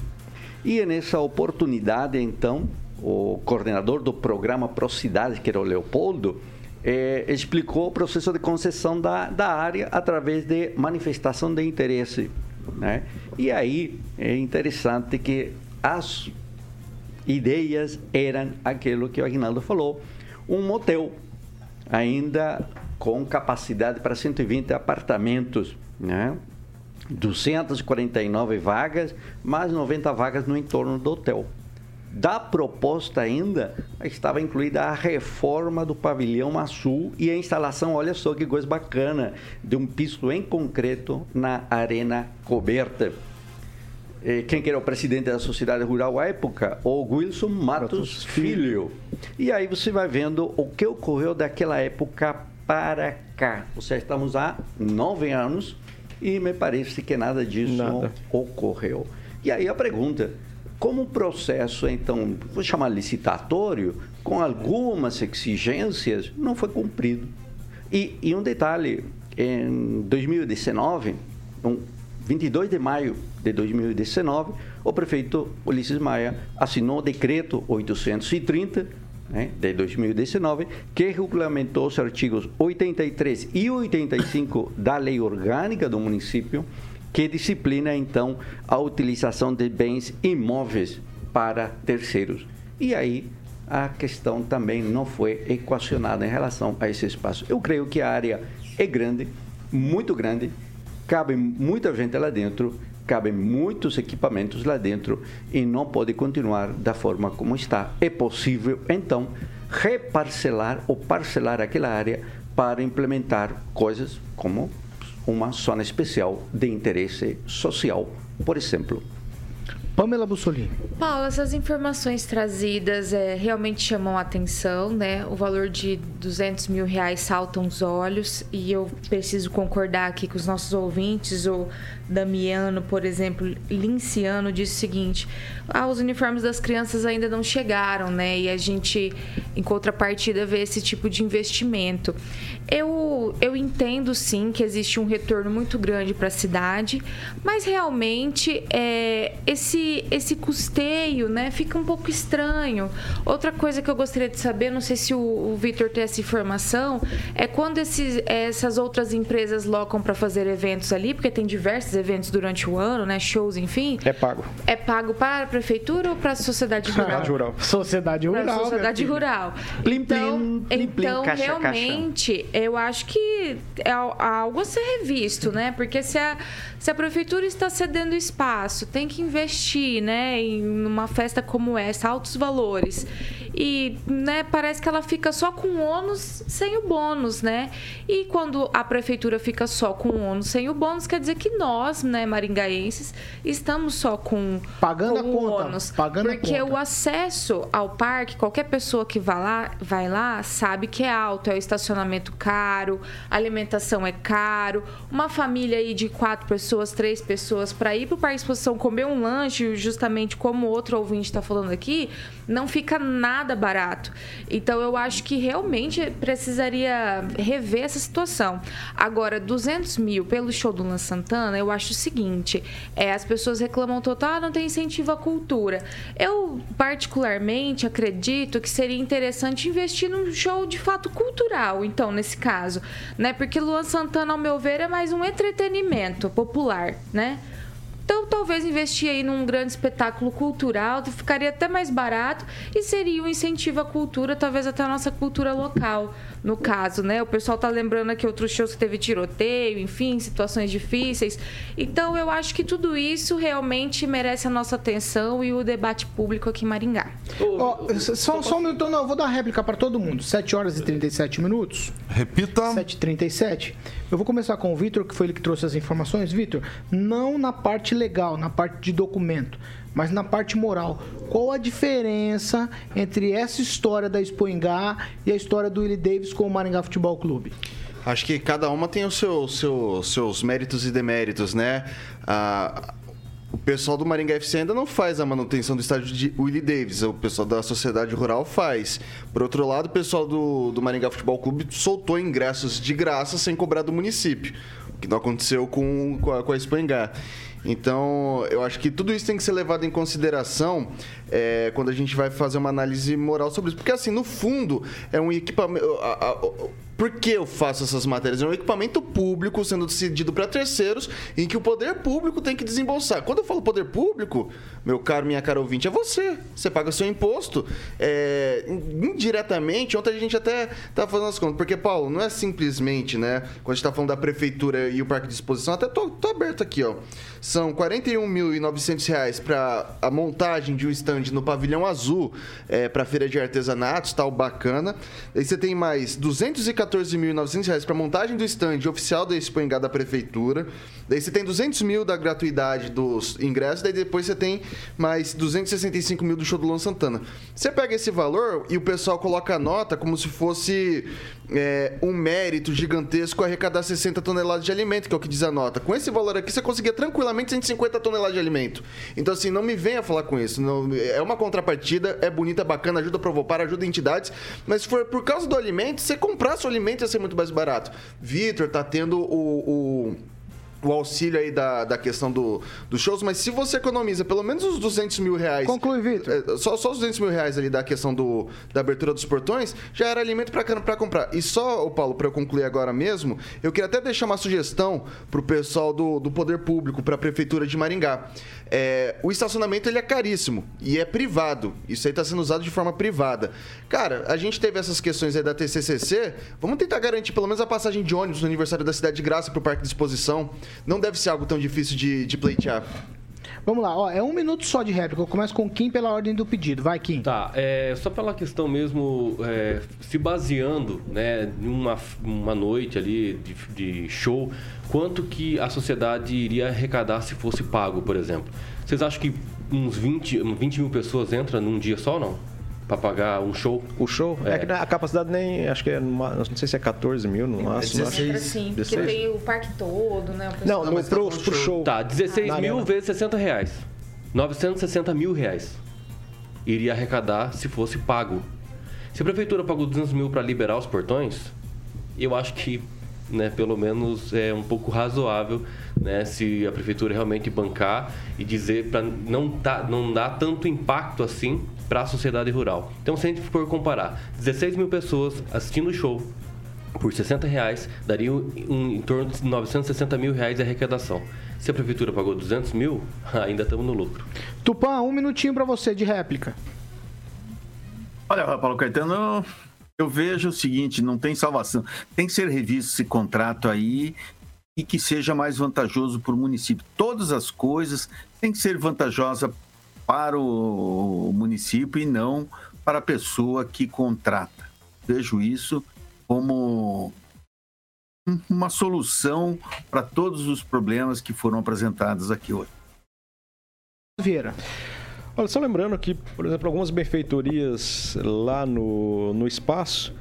E nessa oportunidade, então, o coordenador do programa Procidade, que era o Leopoldo, eh, explicou o processo de concessão da, da área através de manifestação de interesse. Né? E aí é interessante que as ideias eram aquilo que o Aguinaldo falou, um motel, ainda com capacidade para 120 apartamentos, né? 249 vagas, mais 90 vagas no entorno do hotel. Da proposta ainda estava incluída a reforma do pavilhão Açul e a instalação, olha só que coisa bacana, de um piso em concreto na arena coberta. Eh, Quem que era o presidente da sociedade rural à época? O Wilson Matos Filho. E aí você vai vendo o que ocorreu daquela época para cá. Ou seja, estamos há nove anos e me parece que nada disso Nada. ocorreu. E aí a pergunta, como o processo, então, vou chamar licitatório, com algumas exigências, não foi cumprido. E, e um detalhe, em 2019, um 22 de maio de 2019, o prefeito Ulisses Maia assinou o decreto 830 né, de 2019, que regulamentou os artigos 83 e 85 da Lei Orgânica do município, que disciplina então a utilização de bens imóveis para terceiros. E aí a questão também não foi equacionada em relação a esse espaço. Eu creio que a área é grande, muito grande, cabe muita gente lá dentro, cabem muitos equipamentos lá dentro e não pode continuar da forma como está. É possível, então, reparcelar ou parcelar aquela área para implementar coisas como uma zona especial de interesse social, por exemplo. Pamela Bussolini. Paulo, essas informações trazidas é, realmente chamam a atenção, né? O valor de 200 mil reais salta os olhos e eu preciso concordar aqui com os nossos ouvintes. O Damiano, por exemplo, Linciano disse o seguinte: ah, os uniformes das crianças ainda não chegaram, né? E a gente, em contrapartida, vê esse tipo de investimento. Eu, eu entendo sim que existe um retorno muito grande para a cidade, mas realmente é, esse, esse custeio né, fica um pouco estranho. Outra coisa que eu gostaria de saber, não sei se o, o Vitor tem essa informação, é quando esses, essas outras empresas locam para fazer eventos ali, porque tem diversos eventos durante o ano, né, shows, enfim. É pago. É pago para a prefeitura ou para a sociedade rural? rural. Sociedade Pra rural. sociedade minha filha. rural. Plim, então, plim, plim, plim, então caixa, realmente, eu acho que é al- algo a ser revisto, né? Porque se a, se a prefeitura está cedendo espaço, tem que investir, né? Em uma festa como essa, altos valores. E, né, parece que ela fica só com o ônus sem o bônus, né? E quando a prefeitura fica só com o ônus sem o bônus, quer dizer que nós, né, maringaenses, estamos só com, Pagando com a conta, ônus. pagando a porque conta. o acesso ao parque, qualquer pessoa que vai lá, vai lá sabe que é alto, é o estacionamento caro, a alimentação é caro. Uma família aí de quatro pessoas, três pessoas, para ir para o Parque Exposição comer um lanche, justamente como o outro ouvinte está falando aqui, não fica nada barato. Então eu acho que realmente precisaria rever essa situação. Agora, 200 mil pelo show do Luan Santana, eu acho o seguinte: é, as pessoas reclamam total, ah, não tem incentivo à cultura. Eu, particularmente, acredito que seria interessante investir num show de fato cultural, então, nesse caso. Né? Porque Luan Santana, ao meu ver, é mais um entretenimento popular, né? Então, talvez investir aí num grande espetáculo cultural ficaria até mais barato e seria um incentivo à cultura, talvez até a nossa cultura local, no caso, né? O pessoal tá lembrando aqui outros shows que teve tiroteio, enfim, situações difíceis. Então, eu acho que tudo isso realmente merece a nossa atenção e o debate público aqui em Maringá. Ó, só, só um minuto, não, eu vou dar réplica para todo mundo. 7 horas e 37 minutos. Repita. 7h37. Eu vou começar com o Vitor, que foi ele que trouxe as informações. Vitor, não na parte legal, na parte de documento, mas na parte moral. Qual a diferença entre essa história da Expoingá e a história do Willie Davis com o Maringá Futebol Clube? Acho que cada uma tem os seus, seus, seus méritos e deméritos, né? Ah, o pessoal do Maringá FC ainda não faz a manutenção do estádio de Willie Davis, o pessoal da sociedade rural faz. Por outro lado, o pessoal do, do Maringá Futebol Clube soltou ingressos de graça sem cobrar do município, o que não aconteceu com, com a, com a. Então, eu acho que tudo isso tem que ser levado em consideração é, quando a gente vai fazer uma análise moral sobre isso. Porque, assim, no fundo, é um equipamento. a- a- a- por que eu faço essas matérias? É um equipamento público sendo decidido para terceiros em que o poder público tem que desembolsar. Quando eu falo poder público, meu caro, minha cara ouvinte, é você. Você paga seu imposto é, indiretamente. Ontem a gente até estava fazendo as contas, porque, Paulo, não é simplesmente, né? Quando a gente está falando da prefeitura e o parque de exposição, até tô, tô aberto aqui, ó. São R$ 41.900 para a montagem de um stand no pavilhão azul é, para feira de artesanatos, tal, bacana. Aí você tem mais 214 114.900 reais para montagem do stand oficial da Expo da Prefeitura. Daí você tem 200 mil da gratuidade dos ingressos, daí depois você tem mais 265 mil do show do Luan Santana. Você pega esse valor e o pessoal coloca a nota como se fosse é, um mérito gigantesco arrecadar 60 toneladas de alimento, que é o que diz a nota. Com esse valor aqui, você conseguia tranquilamente 150 toneladas de alimento. Então, assim, não me venha falar com isso. Não- é uma contrapartida, é bonita, bacana, ajuda a provocar, ajuda entidades, mas se for por causa do alimento, você comprar seu alimento ia ser muito mais barato. Vitor tá tendo o- o o auxílio aí da, da questão do, dos shows, mas se você economiza pelo menos os 200 mil reais. Conclui, Vitor. Só, só os 200 mil reais ali da questão do, da abertura dos portões, já era alimento para comprar. E só, ô Paulo, para eu concluir agora mesmo, eu queria até deixar uma sugestão pro pessoal do, do Poder Público, para a Prefeitura de Maringá. É, o estacionamento ele é caríssimo e é privado. Isso aí está sendo usado de forma privada. Cara, a gente teve essas questões aí da TCCC. Vamos tentar garantir pelo menos a passagem de ônibus no aniversário da cidade de graça para o Parque de Exposição não deve ser algo tão difícil de, de pleitear. Vamos lá, ó, é um minuto só de réplica. Eu começo com Kim pela ordem do pedido. Vai, Kim. Tá, é, só pela questão mesmo, é, se baseando né, em uma, uma noite ali de, de show, quanto que a sociedade iria arrecadar se fosse pago, por exemplo? Vocês acham que uns 20, 20 mil pessoas entram num dia só ou não? Para pagar um show? O show? É. é, que a capacidade nem. Acho que é. Não sei se é 14 mil no máximo. É 16. Sim, porque tem o parque todo, né? Não, no, pro, tá pro show. Tá, 16 ah, mil vezes 60 reais. 960 mil reais. Iria arrecadar se fosse pago. Se a prefeitura pagou 200 mil para liberar os portões, eu acho que, né, pelo menos é um pouco razoável, né, se a prefeitura realmente bancar e dizer para não, tá, não dar tanto impacto assim para a sociedade rural. Então, se a gente for comparar 16 mil pessoas assistindo o show por 60 reais, daria um, em torno de 960 mil reais de arrecadação. Se a prefeitura pagou 200 mil, ainda estamos no lucro. Tupã, um minutinho para você de réplica. Olha, Paulo Caetano, eu vejo o seguinte, não tem salvação. Tem que ser revisto esse contrato aí e que seja mais vantajoso para o município. Todas as coisas têm que ser vantajosa para o município e não para a pessoa que contrata. Vejo isso como uma solução para todos os problemas que foram apresentados aqui hoje. Vieira. Olha, só lembrando que, por exemplo, algumas benfeitorias lá no, no espaço,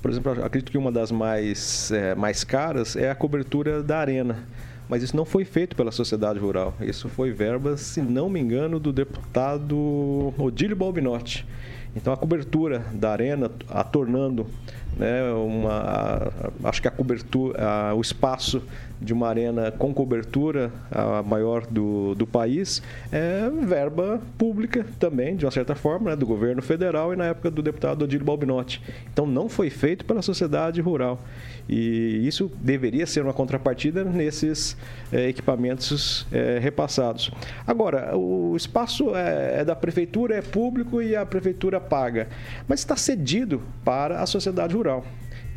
por exemplo, acredito que uma das mais, é, mais caras é a cobertura da arena. Mas isso não foi feito pela sociedade rural. Isso foi verba, se não me engano, do deputado Odílio Balbinotti. Então a cobertura da arena, a tornando né, uma, acho que a cobertura, a, o espaço de uma arena com cobertura a maior do, do país é verba pública também, de uma certa forma, né, do governo federal e na época do deputado Odílio Balbinotti. Então não foi feito pela sociedade rural. E isso deveria ser uma contrapartida nesses é, equipamentos é, repassados. Agora, o espaço é, é, da prefeitura, é público e a prefeitura paga, mas está cedido para a sociedade rural.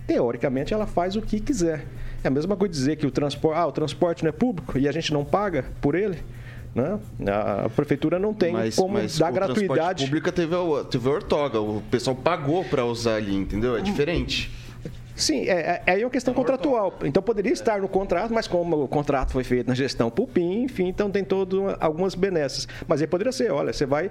Teoricamente, ela faz o que quiser. É a mesma coisa dizer que o transporte, ah, o transporte não é público e a gente não paga por ele. Né? A prefeitura não tem mas, como mas dar gratuidade. A pública teve a, teve a ortoga, o pessoal pagou para usar ali, entendeu? É diferente. Sim, é, é, é uma questão contratual. Então poderia estar no contrato, mas como o contrato foi feito na gestão Pupim, enfim, então tem todas algumas benesses. Mas aí poderia ser, olha, você vai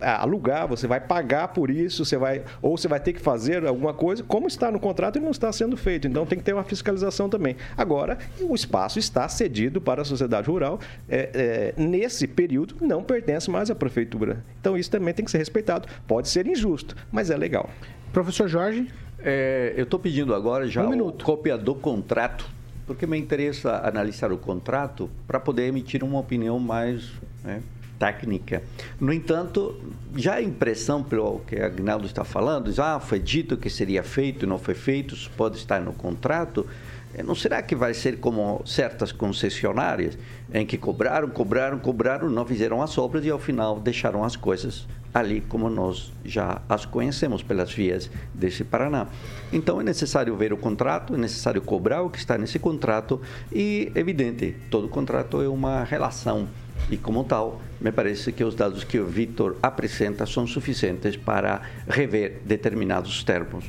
é, alugar, você vai pagar por isso, você vai ou você vai ter que fazer alguma coisa, como está no contrato e não está sendo feito. Então tem que ter uma fiscalização também. Agora, o espaço está cedido para a sociedade rural. É, é, nesse período não pertence mais à prefeitura. Então isso também tem que ser respeitado. Pode ser injusto, mas é legal. Professor Jorge? É, eu estou pedindo agora já um a cópia do contrato, porque me interessa analisar o contrato para poder emitir uma opinião mais né, técnica. No entanto, já a impressão pelo que Agnaldo está falando, já foi dito que seria feito, não foi feito, isso pode estar no contrato. É, não será que vai ser como certas concessionárias em que cobraram, cobraram, cobraram, não fizeram as obras e ao final deixaram as coisas ali como nós já as conhecemos pelas vias desse Paraná. Então é necessário ver o contrato, é necessário cobrar o que está nesse contrato e, evidente, todo contrato é uma relação e, como tal, me parece que os dados que o Vitor apresenta são suficientes para rever determinados termos.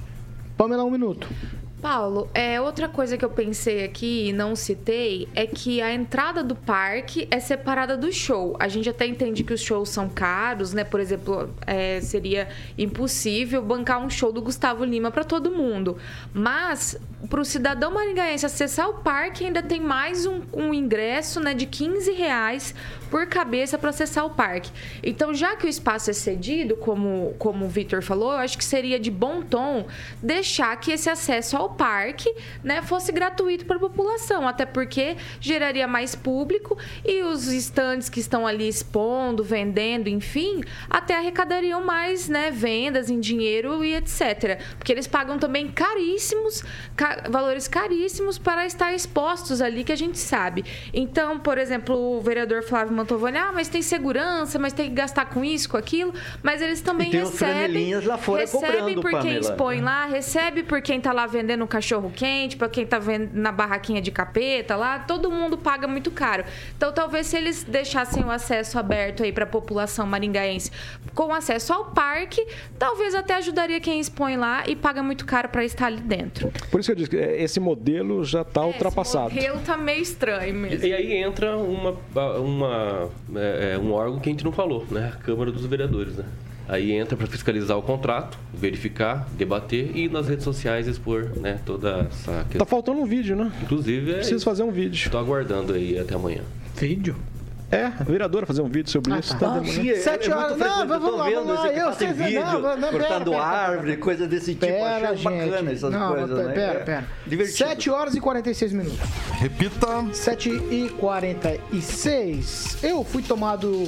Pamela, um minuto. Paulo, é, outra coisa que eu pensei aqui e não citei é que a entrada do parque é separada do show. A gente até entende que os shows são caros, né? Por exemplo, é, seria impossível bancar um show do Gustavo Lima para todo mundo. Mas, para o cidadão maringaense acessar o parque, ainda tem mais um, um ingresso né, de 15 reais por cabeça para acessar o parque. Então, já que o espaço é cedido, como, como o Vitor falou, eu acho que seria de bom tom deixar que esse acesso ao parque, né, fosse gratuito para a população, até porque geraria mais público e os estandes que estão ali expondo, vendendo, enfim, até arrecadariam mais, né, vendas em dinheiro e etc. Porque eles pagam também caríssimos, ca valores caríssimos para estar expostos ali, que a gente sabe. Então, por exemplo, o vereador Flávio Mantovani, ah, mas tem segurança, mas tem que gastar com isso, com aquilo, mas eles também recebem, recebem por quem expõe lá, recebe por quem tá lá vendendo um cachorro quente, para quem tá vendo na barraquinha de capeta lá, todo mundo paga muito caro. Então, talvez se eles deixassem o acesso aberto aí para a população maringaense com acesso ao parque, talvez até ajudaria quem expõe lá e paga muito caro para estar ali dentro. Por isso que eu disse que é, esse modelo já está ultrapassado. Esse modelo tá meio estranho mesmo. E aí entra uma, uma, é, é, um órgão que a gente não falou, né? A Câmara dos Vereadores, né? Aí entra para fiscalizar o contrato, verificar, debater e nas redes sociais expor, né? Toda essa Tá questão. faltando um vídeo, né? Inclusive, é Preciso fazer um vídeo. Estou aguardando aí até amanhã. Vídeo? É, a vereadora fazer um vídeo sobre isso. Tá demorando. Sim, é- Sete é horas- não, vamos lá, vamos lá, eu sei- vídeo, não, não, pera, cortando pera, pera. árvore, coisa desse tipo. Pera, Achei bacana gente. essas Não, coisas, pera, né? pera, É pera. Divertido. 7 horas e 46 minutos. Repita. 7 e 46. Eu fui tomado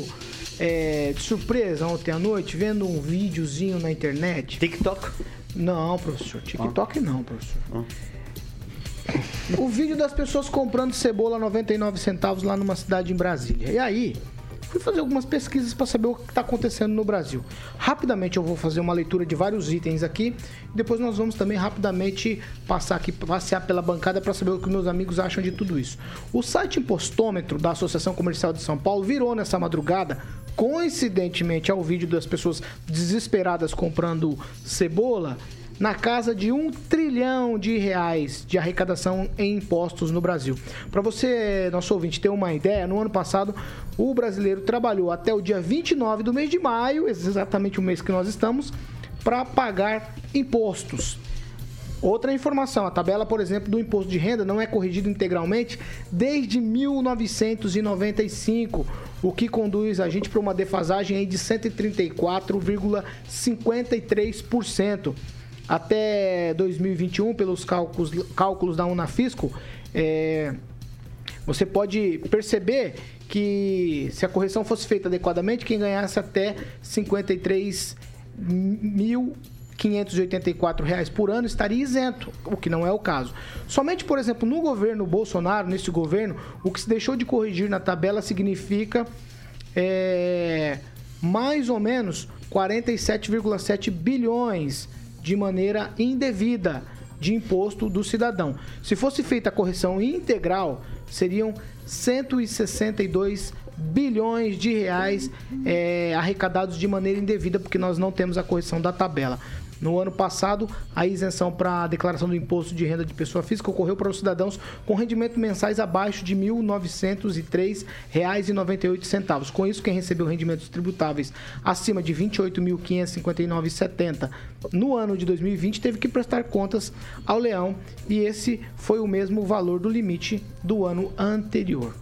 é, de surpresa ontem à noite vendo um videozinho na internet. TikTok? Não, professor. TikTok não, professor. O vídeo das pessoas comprando cebola a 99 centavos lá numa cidade em Brasília. E aí, fui fazer algumas pesquisas para saber o que está acontecendo no Brasil. Rapidamente eu vou fazer uma leitura de vários itens aqui. Depois nós vamos também rapidamente passar aqui, passear pela bancada para saber o que meus amigos acham de tudo isso. O site Impostômetro da Associação Comercial de São Paulo virou nessa madrugada, coincidentemente ao vídeo das pessoas desesperadas comprando cebola, na casa de um trilhão de reais de arrecadação em impostos no Brasil. Para você, nosso ouvinte, ter uma ideia, no ano passado o brasileiro trabalhou até o dia 29 do mês de maio, exatamente o mês que nós estamos, para pagar impostos. Outra informação, a tabela, por exemplo, do imposto de renda não é corrigida integralmente desde 1995, o que conduz a gente para uma defasagem de 134,53%. Até 2021, pelos cálculos, cálculos da Unafisco, é, você pode perceber que se a correção fosse feita adequadamente, quem ganhasse até 53 mil 584 reais por ano estaria isento, o que não é o caso. Somente, por exemplo, no governo Bolsonaro, nesse governo, o que se deixou de corrigir na tabela significa é, mais ou menos 47,7 bilhões de maneira indevida de imposto do cidadão. Se fosse feita a correção integral, seriam 162 bilhões de reais é, arrecadados de maneira indevida, porque nós não temos a correção da tabela. No ano passado, a isenção para a declaração do imposto de renda de pessoa física ocorreu para os cidadãos com rendimento mensais abaixo de R$ 1.903,98. Com isso, quem recebeu rendimentos tributáveis acima de R$ 28.559,70 no ano de 2020 teve que prestar contas ao leão e esse foi o mesmo valor do limite do ano anterior.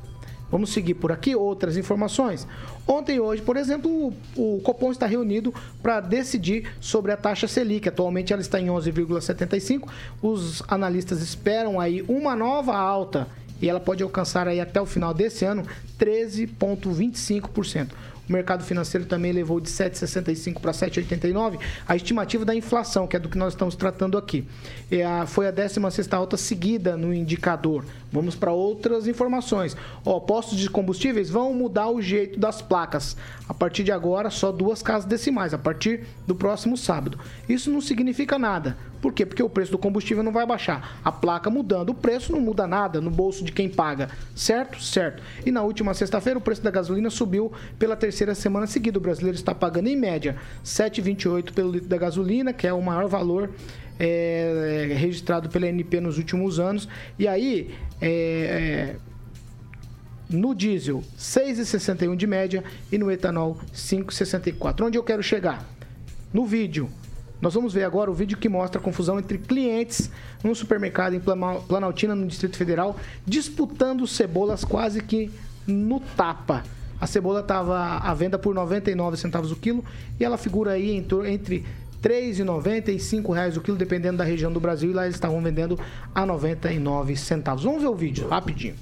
Vamos seguir por aqui outras informações. Ontem e hoje, por exemplo, o, o Copom está reunido para decidir sobre a taxa Selic. Atualmente ela está em 11,75. Os analistas esperam aí uma nova alta e ela pode alcançar aí até o final desse ano 13,25%. O mercado financeiro também levou de 7,65 para 7,89 a estimativa da inflação, que é do que nós estamos tratando aqui. E a, foi a 16ª alta seguida no indicador. Vamos para outras informações. Ó, postos de combustíveis vão mudar o jeito das placas. A partir de agora, só duas casas decimais, a partir do próximo sábado. Isso não significa nada. Por quê? Porque o preço do combustível não vai baixar. A placa mudando, o preço não muda nada no bolso de quem paga. Certo? Certo. E na última sexta-feira, o preço da gasolina subiu pela terceira semana seguida. O brasileiro está pagando, em média, 7,28 pelo litro da gasolina, que é o maior valor é, é, registrado pela NP nos últimos anos. E aí, é, é, no diesel, 6,61 de média e no etanol, 5,64. Onde eu quero chegar? No vídeo. Nós vamos ver agora o vídeo que mostra a confusão entre clientes num supermercado em Planaltina, no Distrito Federal, disputando cebolas quase que no tapa. A cebola estava à venda por 99 centavos o quilo e ela figura aí entre R$ 3,95 o quilo, dependendo da região do Brasil. E lá eles estavam vendendo a 99 centavos. Vamos ver o vídeo, rapidinho.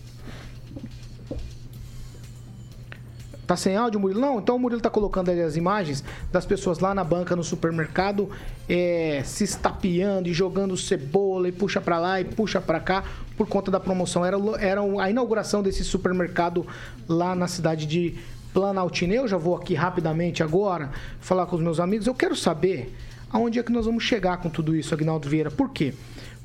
Tá sem áudio, Murilo? Não, então o Murilo tá colocando ali as imagens das pessoas lá na banca, no supermercado, é, se estapeando e jogando cebola e puxa para lá e puxa para cá por conta da promoção. Era, era a inauguração desse supermercado lá na cidade de Planaltina. Eu já vou aqui rapidamente agora falar com os meus amigos. Eu quero saber aonde é que nós vamos chegar com tudo isso, Agnaldo Vieira. Por quê?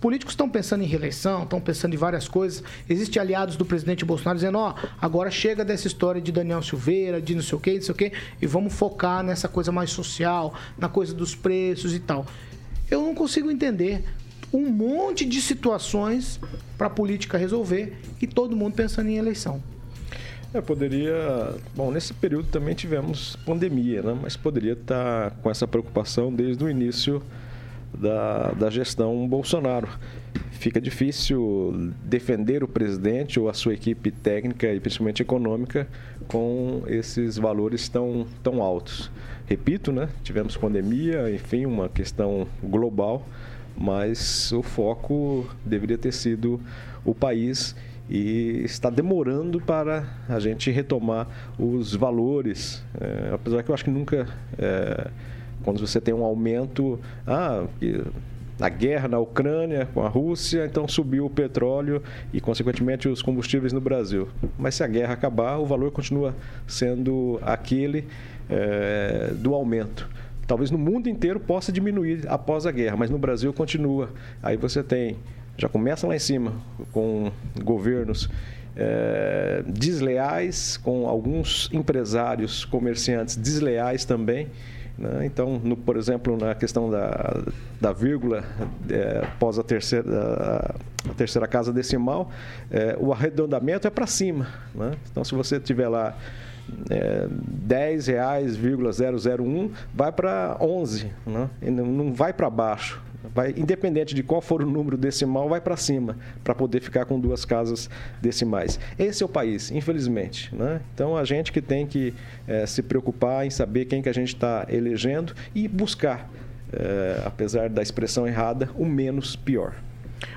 políticos estão pensando em reeleição, estão pensando em várias coisas. Existem aliados do presidente Bolsonaro dizendo, ó, oh, agora chega dessa história de Daniel Silveira, de não sei o quê, não sei o quê, e vamos focar nessa coisa mais social, na coisa dos preços e tal. Eu não consigo entender um monte de situações para a política resolver e todo mundo pensando em eleição. É, poderia. Bom, nesse período também tivemos pandemia, né? mas poderia estar com essa preocupação desde o início da, da gestão Bolsonaro. Fica difícil defender o presidente ou a sua equipe técnica e principalmente econômica com esses valores tão, tão altos. Repito, né? tivemos pandemia, enfim, uma questão global, mas o foco deveria ter sido o país e está demorando para a gente retomar os valores, é, apesar que eu acho que nunca é, quando você tem um aumento, ah, a guerra na Ucrânia com a Rússia, então subiu o petróleo e, consequentemente, os combustíveis no Brasil. Mas se a guerra acabar, o valor continua sendo aquele é, do aumento. Talvez no mundo inteiro possa diminuir após a guerra, mas no Brasil continua. Aí você tem, já começa lá em cima, com governos é, desleais, com alguns empresários, comerciantes desleais também né? Então, no, por exemplo, na questão da, da vírgula é, após a terceira, a, a terceira casa decimal, é, o arredondamento é para cima. Né? Então, se você tiver lá é, 10 reais,001 vai para 11, né? não vai para baixo vai, independente de qual for o número decimal, vai para cima, para poder ficar com duas casas decimais. Esse é o país, infelizmente. Né? Então, a gente que tem que é, se preocupar em saber quem que a gente está elegendo e buscar, é, apesar da expressão errada, o menos pior.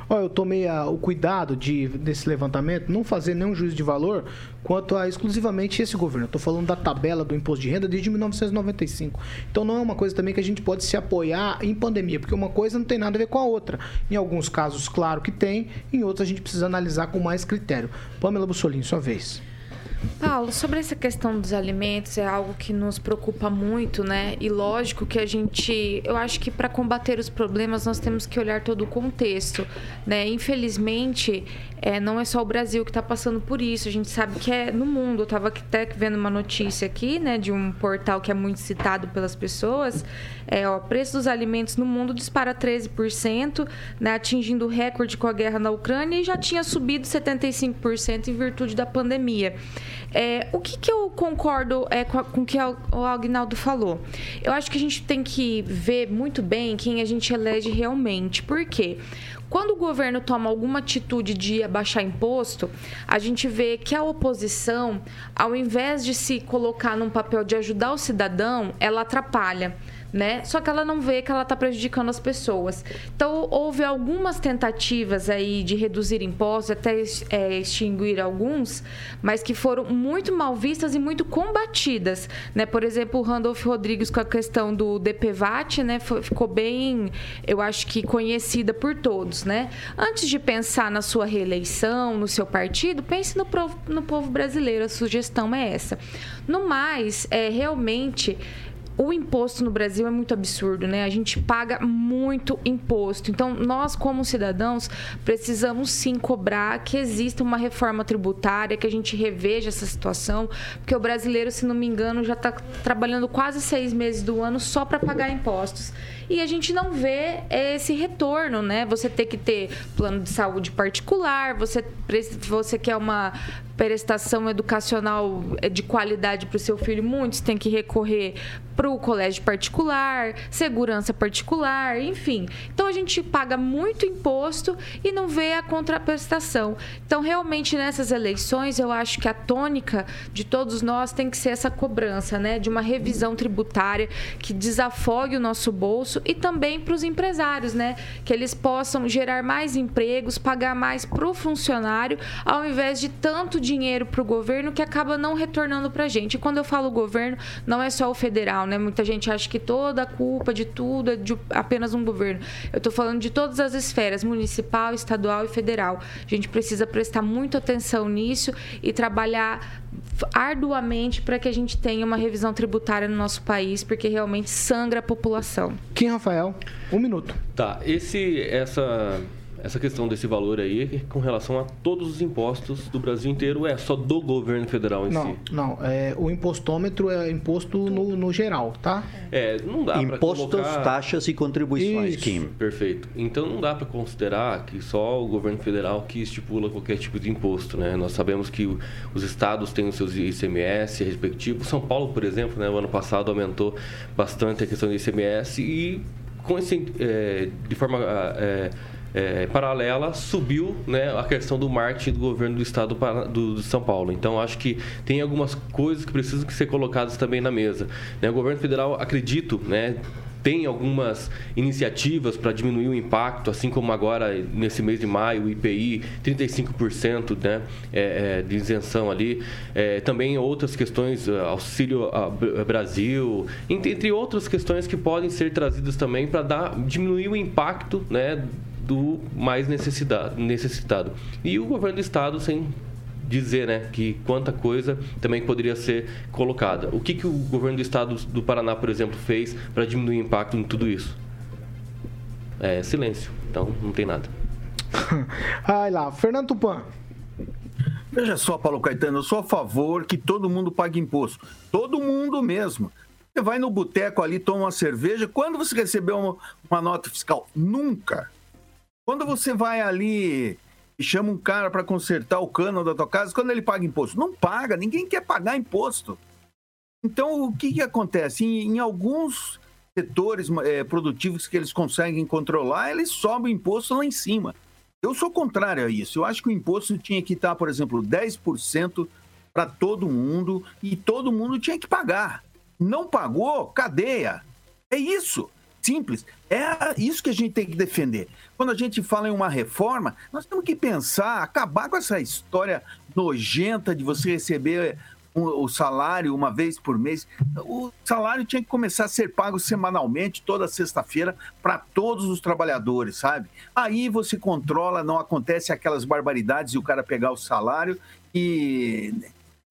Ó, eu tomei a, o cuidado de, desse levantamento, não fazer nenhum juízo de valor quanto a exclusivamente esse governo. Estou falando da tabela do imposto de renda desde 1995. Então não é uma coisa também que a gente pode se apoiar em pandemia, porque uma coisa não tem nada a ver com a outra. Em alguns casos, claro que tem, em outros a gente precisa analisar com mais critério. Pamela Bussolini, sua vez. Paulo, sobre essa questão dos alimentos é algo que nos preocupa muito, né? E lógico que a gente, eu acho que para combater os problemas nós temos que olhar todo o contexto, né? Infelizmente, é, não é só o Brasil que está passando por isso. A gente sabe que é no mundo. Eu estava até vendo uma notícia aqui, né, de um portal que é muito citado pelas pessoas. É, o preço dos alimentos no mundo dispara 13%, né, atingindo o recorde com a guerra na Ucrânia e já tinha subido 75% em virtude da pandemia. É, o que, que eu concordo é, com, o que o Agnaldo falou? Eu acho que a gente tem que ver muito bem quem a gente elege realmente. Por quê? Quando o governo toma alguma atitude de abaixar imposto, a gente vê que a oposição, ao invés de se colocar num papel de ajudar o cidadão, ela atrapalha né? Só que ela não vê que ela está prejudicando as pessoas. Então, houve algumas tentativas aí de reduzir impostos, até é, extinguir alguns, mas que foram muito mal vistas e muito combatidas, né? Por exemplo, o Randolph Rodrigues com a questão do DPVAT, né? Ficou bem, eu acho que conhecida por todos, né? Antes de pensar na sua reeleição, no seu partido, pense no, no povo brasileiro. A sugestão é essa. No mais, é realmente o imposto no Brasil é muito absurdo, né? A gente paga muito imposto. Então, nós, como cidadãos, precisamos sim cobrar que exista uma reforma tributária, que a gente reveja essa situação, porque o brasileiro, se não me engano, já está trabalhando quase seis meses do ano só para pagar impostos e a gente não vê esse retorno, né? Você ter que ter plano de saúde particular, você, você quer uma prestação educacional eh, de qualidade para o seu filho, muitos têm que recorrer para o colégio particular, segurança particular, enfim. Então a gente paga muito imposto e não vê a contraprestação. Então, realmente, nessas eleições, eu acho que a tônica de todos nós tem que ser essa cobrança, né? De uma revisão tributária que desafogue o nosso bolso isso e também para os empresários, né? Que eles possam gerar mais empregos, pagar mais para o funcionário, ao invés de tanto dinheiro para o governo que acaba não retornando para a gente. E quando eu falo governo, não é só o federal, né? Muita gente acha que toda a culpa de tudo é de apenas um governo. Eu estou falando de todas as esferas, municipal, estadual e federal. A gente precisa prestar muita atenção nisso e trabalhar arduamente para que a gente tenha uma revisão tributária no nosso país, porque realmente sangra a população. Kim Rafael, um minuto. Tá, esse, essa essa questão desse valor aí com relação a todos os impostos do Brasil inteiro é só do governo federal em não, si? Não, é, o impostômetro é imposto no, no geral, tá? É, não dá Impostos, colocar... taxas e contribuições, Isso, Kim. Perfeito. Então não dá para considerar que só o governo federal que estipula qualquer tipo de imposto, né? Nós sabemos que os estados têm os seus ICMS respectivos. São Paulo, por exemplo, né, o ano passado aumentou bastante a questão do ICMS e com esse, é, de forma é, é, paralela subiu né, a questão do marketing do governo do estado do, do, São Paulo. Então acho que tem algumas coisas que precisam ser colocadas também na mesa. Né, o governo federal, acredito, né, tem algumas iniciativas para diminuir o impacto, assim como agora nesse mês de maio, o IPI, 35% né, é, é, de isenção ali. É, também outras questões, é, Auxílio Brasil, entre outras questões que podem ser trazidas também para diminuir o impacto né, do mais necessitado, necessitado. E o governo do estado, sem dizer né, que quanta coisa também poderia ser colocada. O que, que o governo do estado do Paraná, por exemplo, fez para diminuir o impacto em tudo isso? É silêncio. Então, não tem nada. Vai lá, Fernando Tupan. Veja só, Paulo Caetano, eu sou a favor que todo mundo pague imposto. Todo mundo mesmo. Você vai no boteco ali, toma uma cerveja. Quando você recebeu uma, uma nota fiscal? Nunca. Quando você vai ali e chama um cara para consertar o cano da tua casa, quando ele paga imposto? Não paga, ninguém quer pagar imposto. Então, o que, que acontece? Em, em alguns setores é, produtivos que eles conseguem controlar, eles sobem o imposto lá em cima. Eu sou contrário a isso. Eu acho que o imposto tinha que estar, por exemplo, 10% para todo mundo e todo mundo tinha que pagar. Não pagou, cadeia. É isso simples. É isso que a gente tem que defender. Quando a gente fala em uma reforma, nós temos que pensar, acabar com essa história nojenta de você receber o salário uma vez por mês. O salário tinha que começar a ser pago semanalmente, toda sexta-feira, para todos os trabalhadores, sabe? Aí você controla, não acontece aquelas barbaridades de o cara pegar o salário e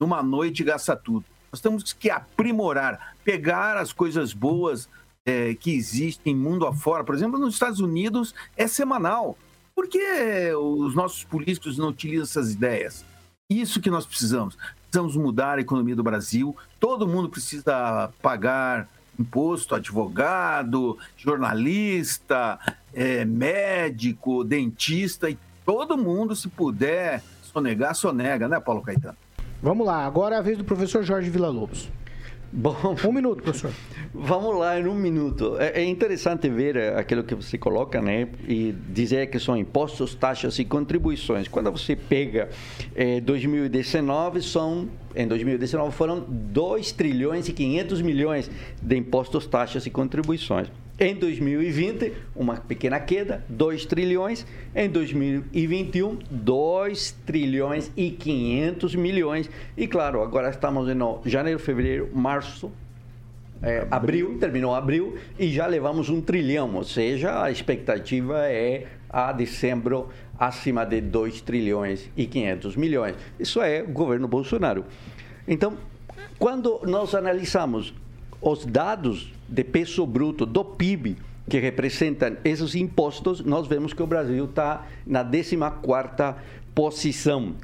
numa noite gasta tudo. Nós temos que aprimorar, pegar as coisas boas é, que existem mundo afora. Por exemplo, nos Estados Unidos é semanal. Por que os nossos políticos não utilizam essas ideias? Isso que nós precisamos. Precisamos mudar a economia do Brasil. Todo mundo precisa pagar imposto, advogado, jornalista, é, médico, dentista e todo mundo, se puder sonegar, sonega, né, Paulo Caetano? Vamos lá, agora é a vez do professor Jorge Villa-Lobos. Bom, um minuto, professor. Vamos lá, em um minuto. É, é, interessante ver aquilo que você coloca, né? E dizer que são impostos, taxas e contribuições. Quando você pega eh, 2019, são em 2019 foram 2 trilhões e 500 milhões de impostos, taxas e contribuições. Em 2020, uma pequena queda, 2 trilhões. Em 2021, 2 trilhões e 500 milhões. E claro, agora estamos em janeiro, fevereiro, março, é, abril, terminou abril e já levamos um trilhão, ou seja, a expectativa é a dezembro acima de 2 trilhões e 500 milhões. Isso é o governo Bolsonaro. Então, quando nós analisamos os dados de peso bruto do PIB que representam esses impostos, nós vemos que o Brasil está na 14ª posição.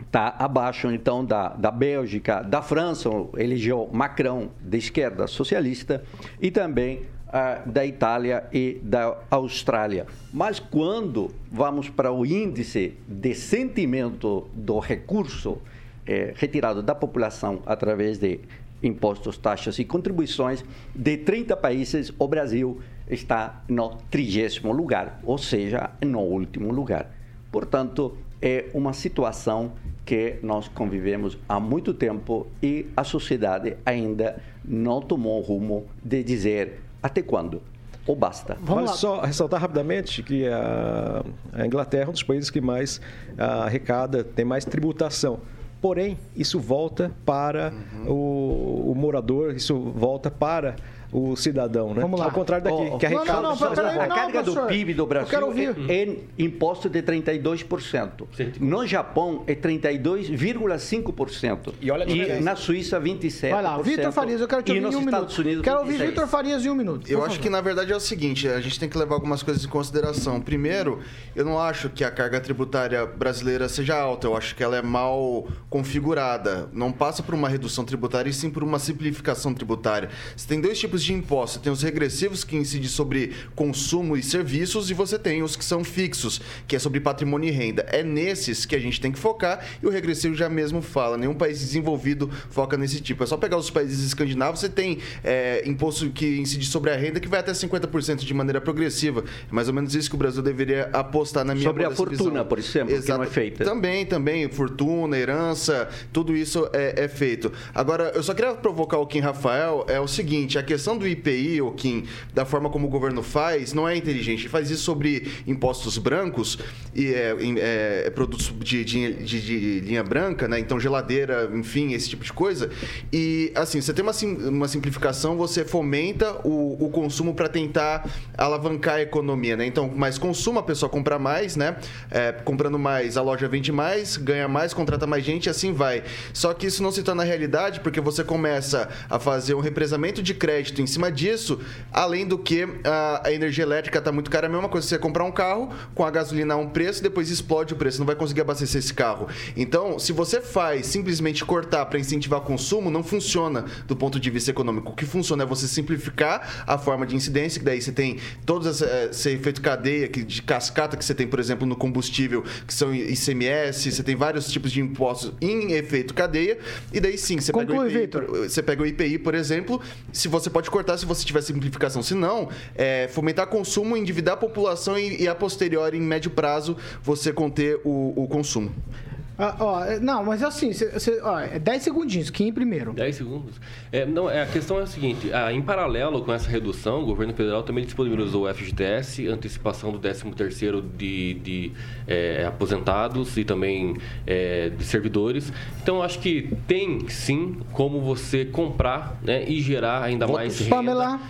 Está abaixo, então, da, da Bélgica, da França, elegeu Macron, de esquerda socialista, e também uh, da Itália e da Austrália. Mas quando vamos para o índice de sentimento do recurso eh, retirado da população através de impostos, taxas e contribuições, de 30 países, o Brasil está no trigésimo lugar, ou seja, no último lugar. Portanto, é uma situação que nós convivemos há muito tempo e a sociedade ainda não tomou o rumo de dizer até quando. ou basta? Vale só ressaltar rapidamente que a, a Inglaterra é um dos países que mais ah, arrecada, tem mais tributação. Porém, isso volta para o, o morador, isso volta para o cidadão, né? Vamos lá. Ao contrário daqui, Oh, que arrecada... Não, não, não, peraí, a não, carga do. PIB do Eu Brasil quero ouvir. é imposto de 32%. No Japão é 32,5%. E olha a diferença. na Suíça 27%. Vai lá, Vitor Farias, eu quero te e ouvir nos em um Estados minuto. Unidos quero ouvir 26. Vitor Farias em um minuto. Eu acho favor. que na verdade é o seguinte, a gente tem que levar algumas coisas em consideração. Primeiro, eu não acho que a carga tributária brasileira seja alta, eu acho que ela é mal configurada. Não passa por uma redução tributária e sim por uma simplificação tributária. Você tem dois tipos de impostos, você tem os regressivos que incidem sobre consumo e serviços e você tem os que são fixos, que é sobre patrimônio e renda. É nesses que a gente tem que focar e o regressivo já mesmo fala, nenhum país desenvolvido foca nesse tipo. É só pegar os países escandinavos, você tem é, imposto que incide sobre a renda que vai até 50% de maneira progressiva. É mais ou menos isso que o Brasil deveria apostar na minha Sobre a fortuna, visão. por exemplo, que não é feita. Também, também, fortuna, herança, tudo isso é, é feito. Agora, eu só queria provocar o Kim Rafael, é o seguinte, a questão do IPI, o Kim, da forma como o governo faz, não é inteligente. Ele faz isso sobre impostos brancos e é, em- é, produtos de, de- de- de linha branca, né? Então, geladeira, enfim, esse tipo de coisa. E, assim, você tem uma, sim- uma simplificação, você fomenta o, o consumo para tentar alavancar a economia, né? Então, mais consumo, a pessoa compra mais, né? É, comprando mais, a loja vende mais, ganha mais, contrata mais gente e assim vai. Só que isso não se torna realidade porque você começa a fazer um represamento de crédito em cima disso, além do que a, a energia elétrica está muito cara. É a mesma coisa você comprar um carro com a gasolina a um preço, depois explode o preço, não vai conseguir abastecer esse carro. Então, se você faz simplesmente cortar para incentivar consumo, não funciona do ponto de vista econômico. O que funciona é você simplificar a forma de incidência, que daí você tem todos essa- esse efeito cadeia que, de cascata que você tem, por exemplo, no combustível, que são ICMS, você tem vários tipos de impostos em efeito cadeia, e daí sim, você pega, o Conclui, IPI, por- você pega o IPI, por exemplo, se você pode cortar se você tiver simplificação. Se não, é, fomentar consumo, endividar a população e, e a posteriori, em médio prazo, você conter o, o consumo. Ah, ó, é- não, mas assim, cê, cê- ó, é 10 segundinhos, Kim primeiro. 10 segundos. É, não, é, a questão é a seguinte: ah, em paralelo com essa redução, o governo federal também disponibilizou o FGTS, antecipação do 13º de, de é, aposentados e também é, de servidores. Então, acho que tem sim como você comprar né, e gerar ainda mais renda. Pamela.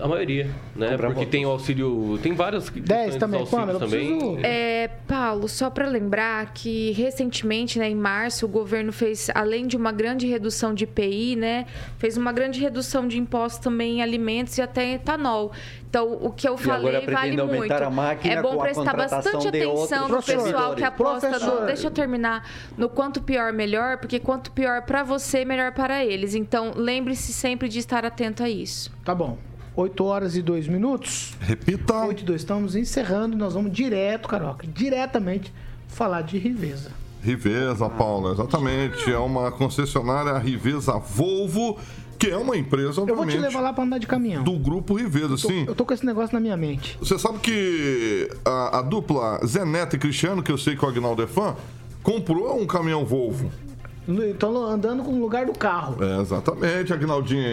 A maioria, né? Porque tem o auxílio. Tem várias. 10 também, auxílios Pamela, também. preciso- É, Paulo, só para lembrar que recentemente, né, em março, o governo fez, além de uma grande redução de IPI, né, fez uma grande redução de impostos também em alimentos e até em etanol. Então, o que eu E falei agora vale muito. a máquina é bom com a prestar bastante atenção no pessoal que aposta Professor. no, deixa eu terminar, no quanto pior melhor, porque quanto pior para você, melhor para eles. Então, lembre-se sempre de estar atento a isso. Tá bom. 8 horas e 2 minutos. Repita. 8 e 2. Estamos encerrando. Nós vamos direto, Caroca, diretamente falar de Riveza. Riveza, Paula, exatamente. É uma concessionária Riveza Volvo, que é uma empresa, Eu vou te obviamente, levar lá pra andar de caminhão. do grupo Riveza, sim. Eu tô com esse negócio na minha mente. Você sabe que a, a dupla Zé Neto e Cristiano, que eu sei que o Agnaldo é fã, comprou um caminhão Volvo. Estão andando com o lugar do carro. É, exatamente, Agnaldinho.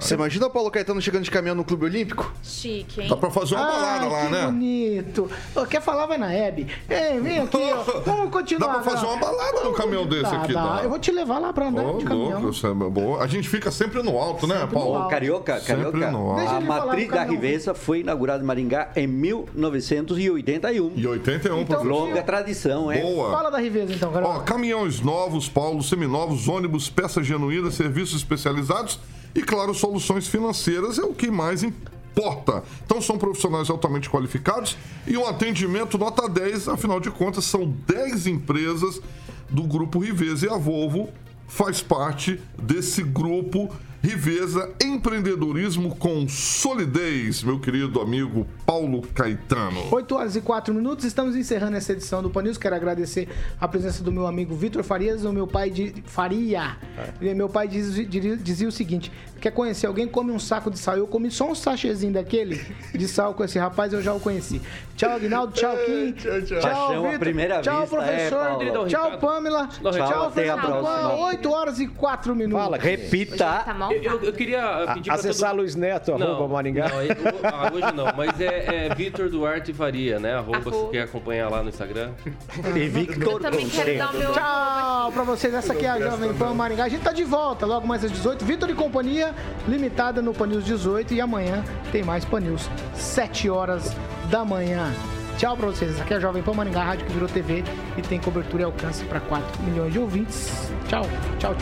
Você imagina o Paulo Caetano chegando de caminhão no Clube Olímpico? Chique, hein? Dá pra fazer uma balada Ai, lá, que né? bonito. Ô, quer falar, vai na Hebe. Ei, vem aqui, ó. Vamos continuar. Dá pra fazer uma balada num caminhão desse Dá, aqui, dá. dá. Eu vou te levar lá pra andar Ô, de caminhão. louco, é boa. A gente fica sempre no alto, né, Sempre no Paulo? alto. Carioca, Sempre Carioca. no alto. A matriz da. Riveza foi inaugurada em Maringá em 1981. E 81, Então. Longa tradição, é? Boa. Fala da Riveza, então, Ó, Carol. caminhões novos, Paulo, seminovos, ônibus, peças genuínas, serviços especializados e, claro, soluções financeiras é o que mais importa. Então, são profissionais altamente qualificados e um atendimento nota 10, afinal de contas, são 10 empresas do grupo Riveza e a Volvo faz parte desse grupo Riveza Empreendedorismo com Solidez, meu querido amigo Paulo Caetano. 8 horas e 4 minutos, estamos encerrando essa edição do Pan News. Quero agradecer a presença do meu amigo Vitor Farias, o meu pai de Faria. E Meu pai diz- dizia, dizia o seguinte: quer conhecer alguém, come um saco de sal. Eu comi só um sachêzinho daquele de sal com esse rapaz, eu já o conheci. Tchau, Aguinaldo. Tchau, Kim. Tchau, tchau. À Vitor. primeira tchau, vista, professor. é, tchau, Pamela. Tchau, Tchau, Fernando Pan. próxima. 8 horas e 4 minutos. Fala, Repita. Tá Não. Eu, eu- queria A- pedir pra Acessar todo... Luiz Neto, arroba Maringá. Não, eu- ah, hoje não, mas é, é Vitor Duarte Faria, né? Arroba, Arroba. se quer acompanhar lá no Instagram. E Victor Eu também quero dar o meu Tchau pra vocês. Essa aqui é a Jovem Pan Maringá. A gente tá de volta logo mais às 18. Vitor e companhia, limitada no Pan News 18. E amanhã tem mais Pan News, 7 horas da manhã. Tchau pra vocês. Essa aqui é a Jovem Pan Maringá, a rádio que virou TV e tem cobertura e alcance para 4 milhões de ouvintes. Tchau, tchau, tchau.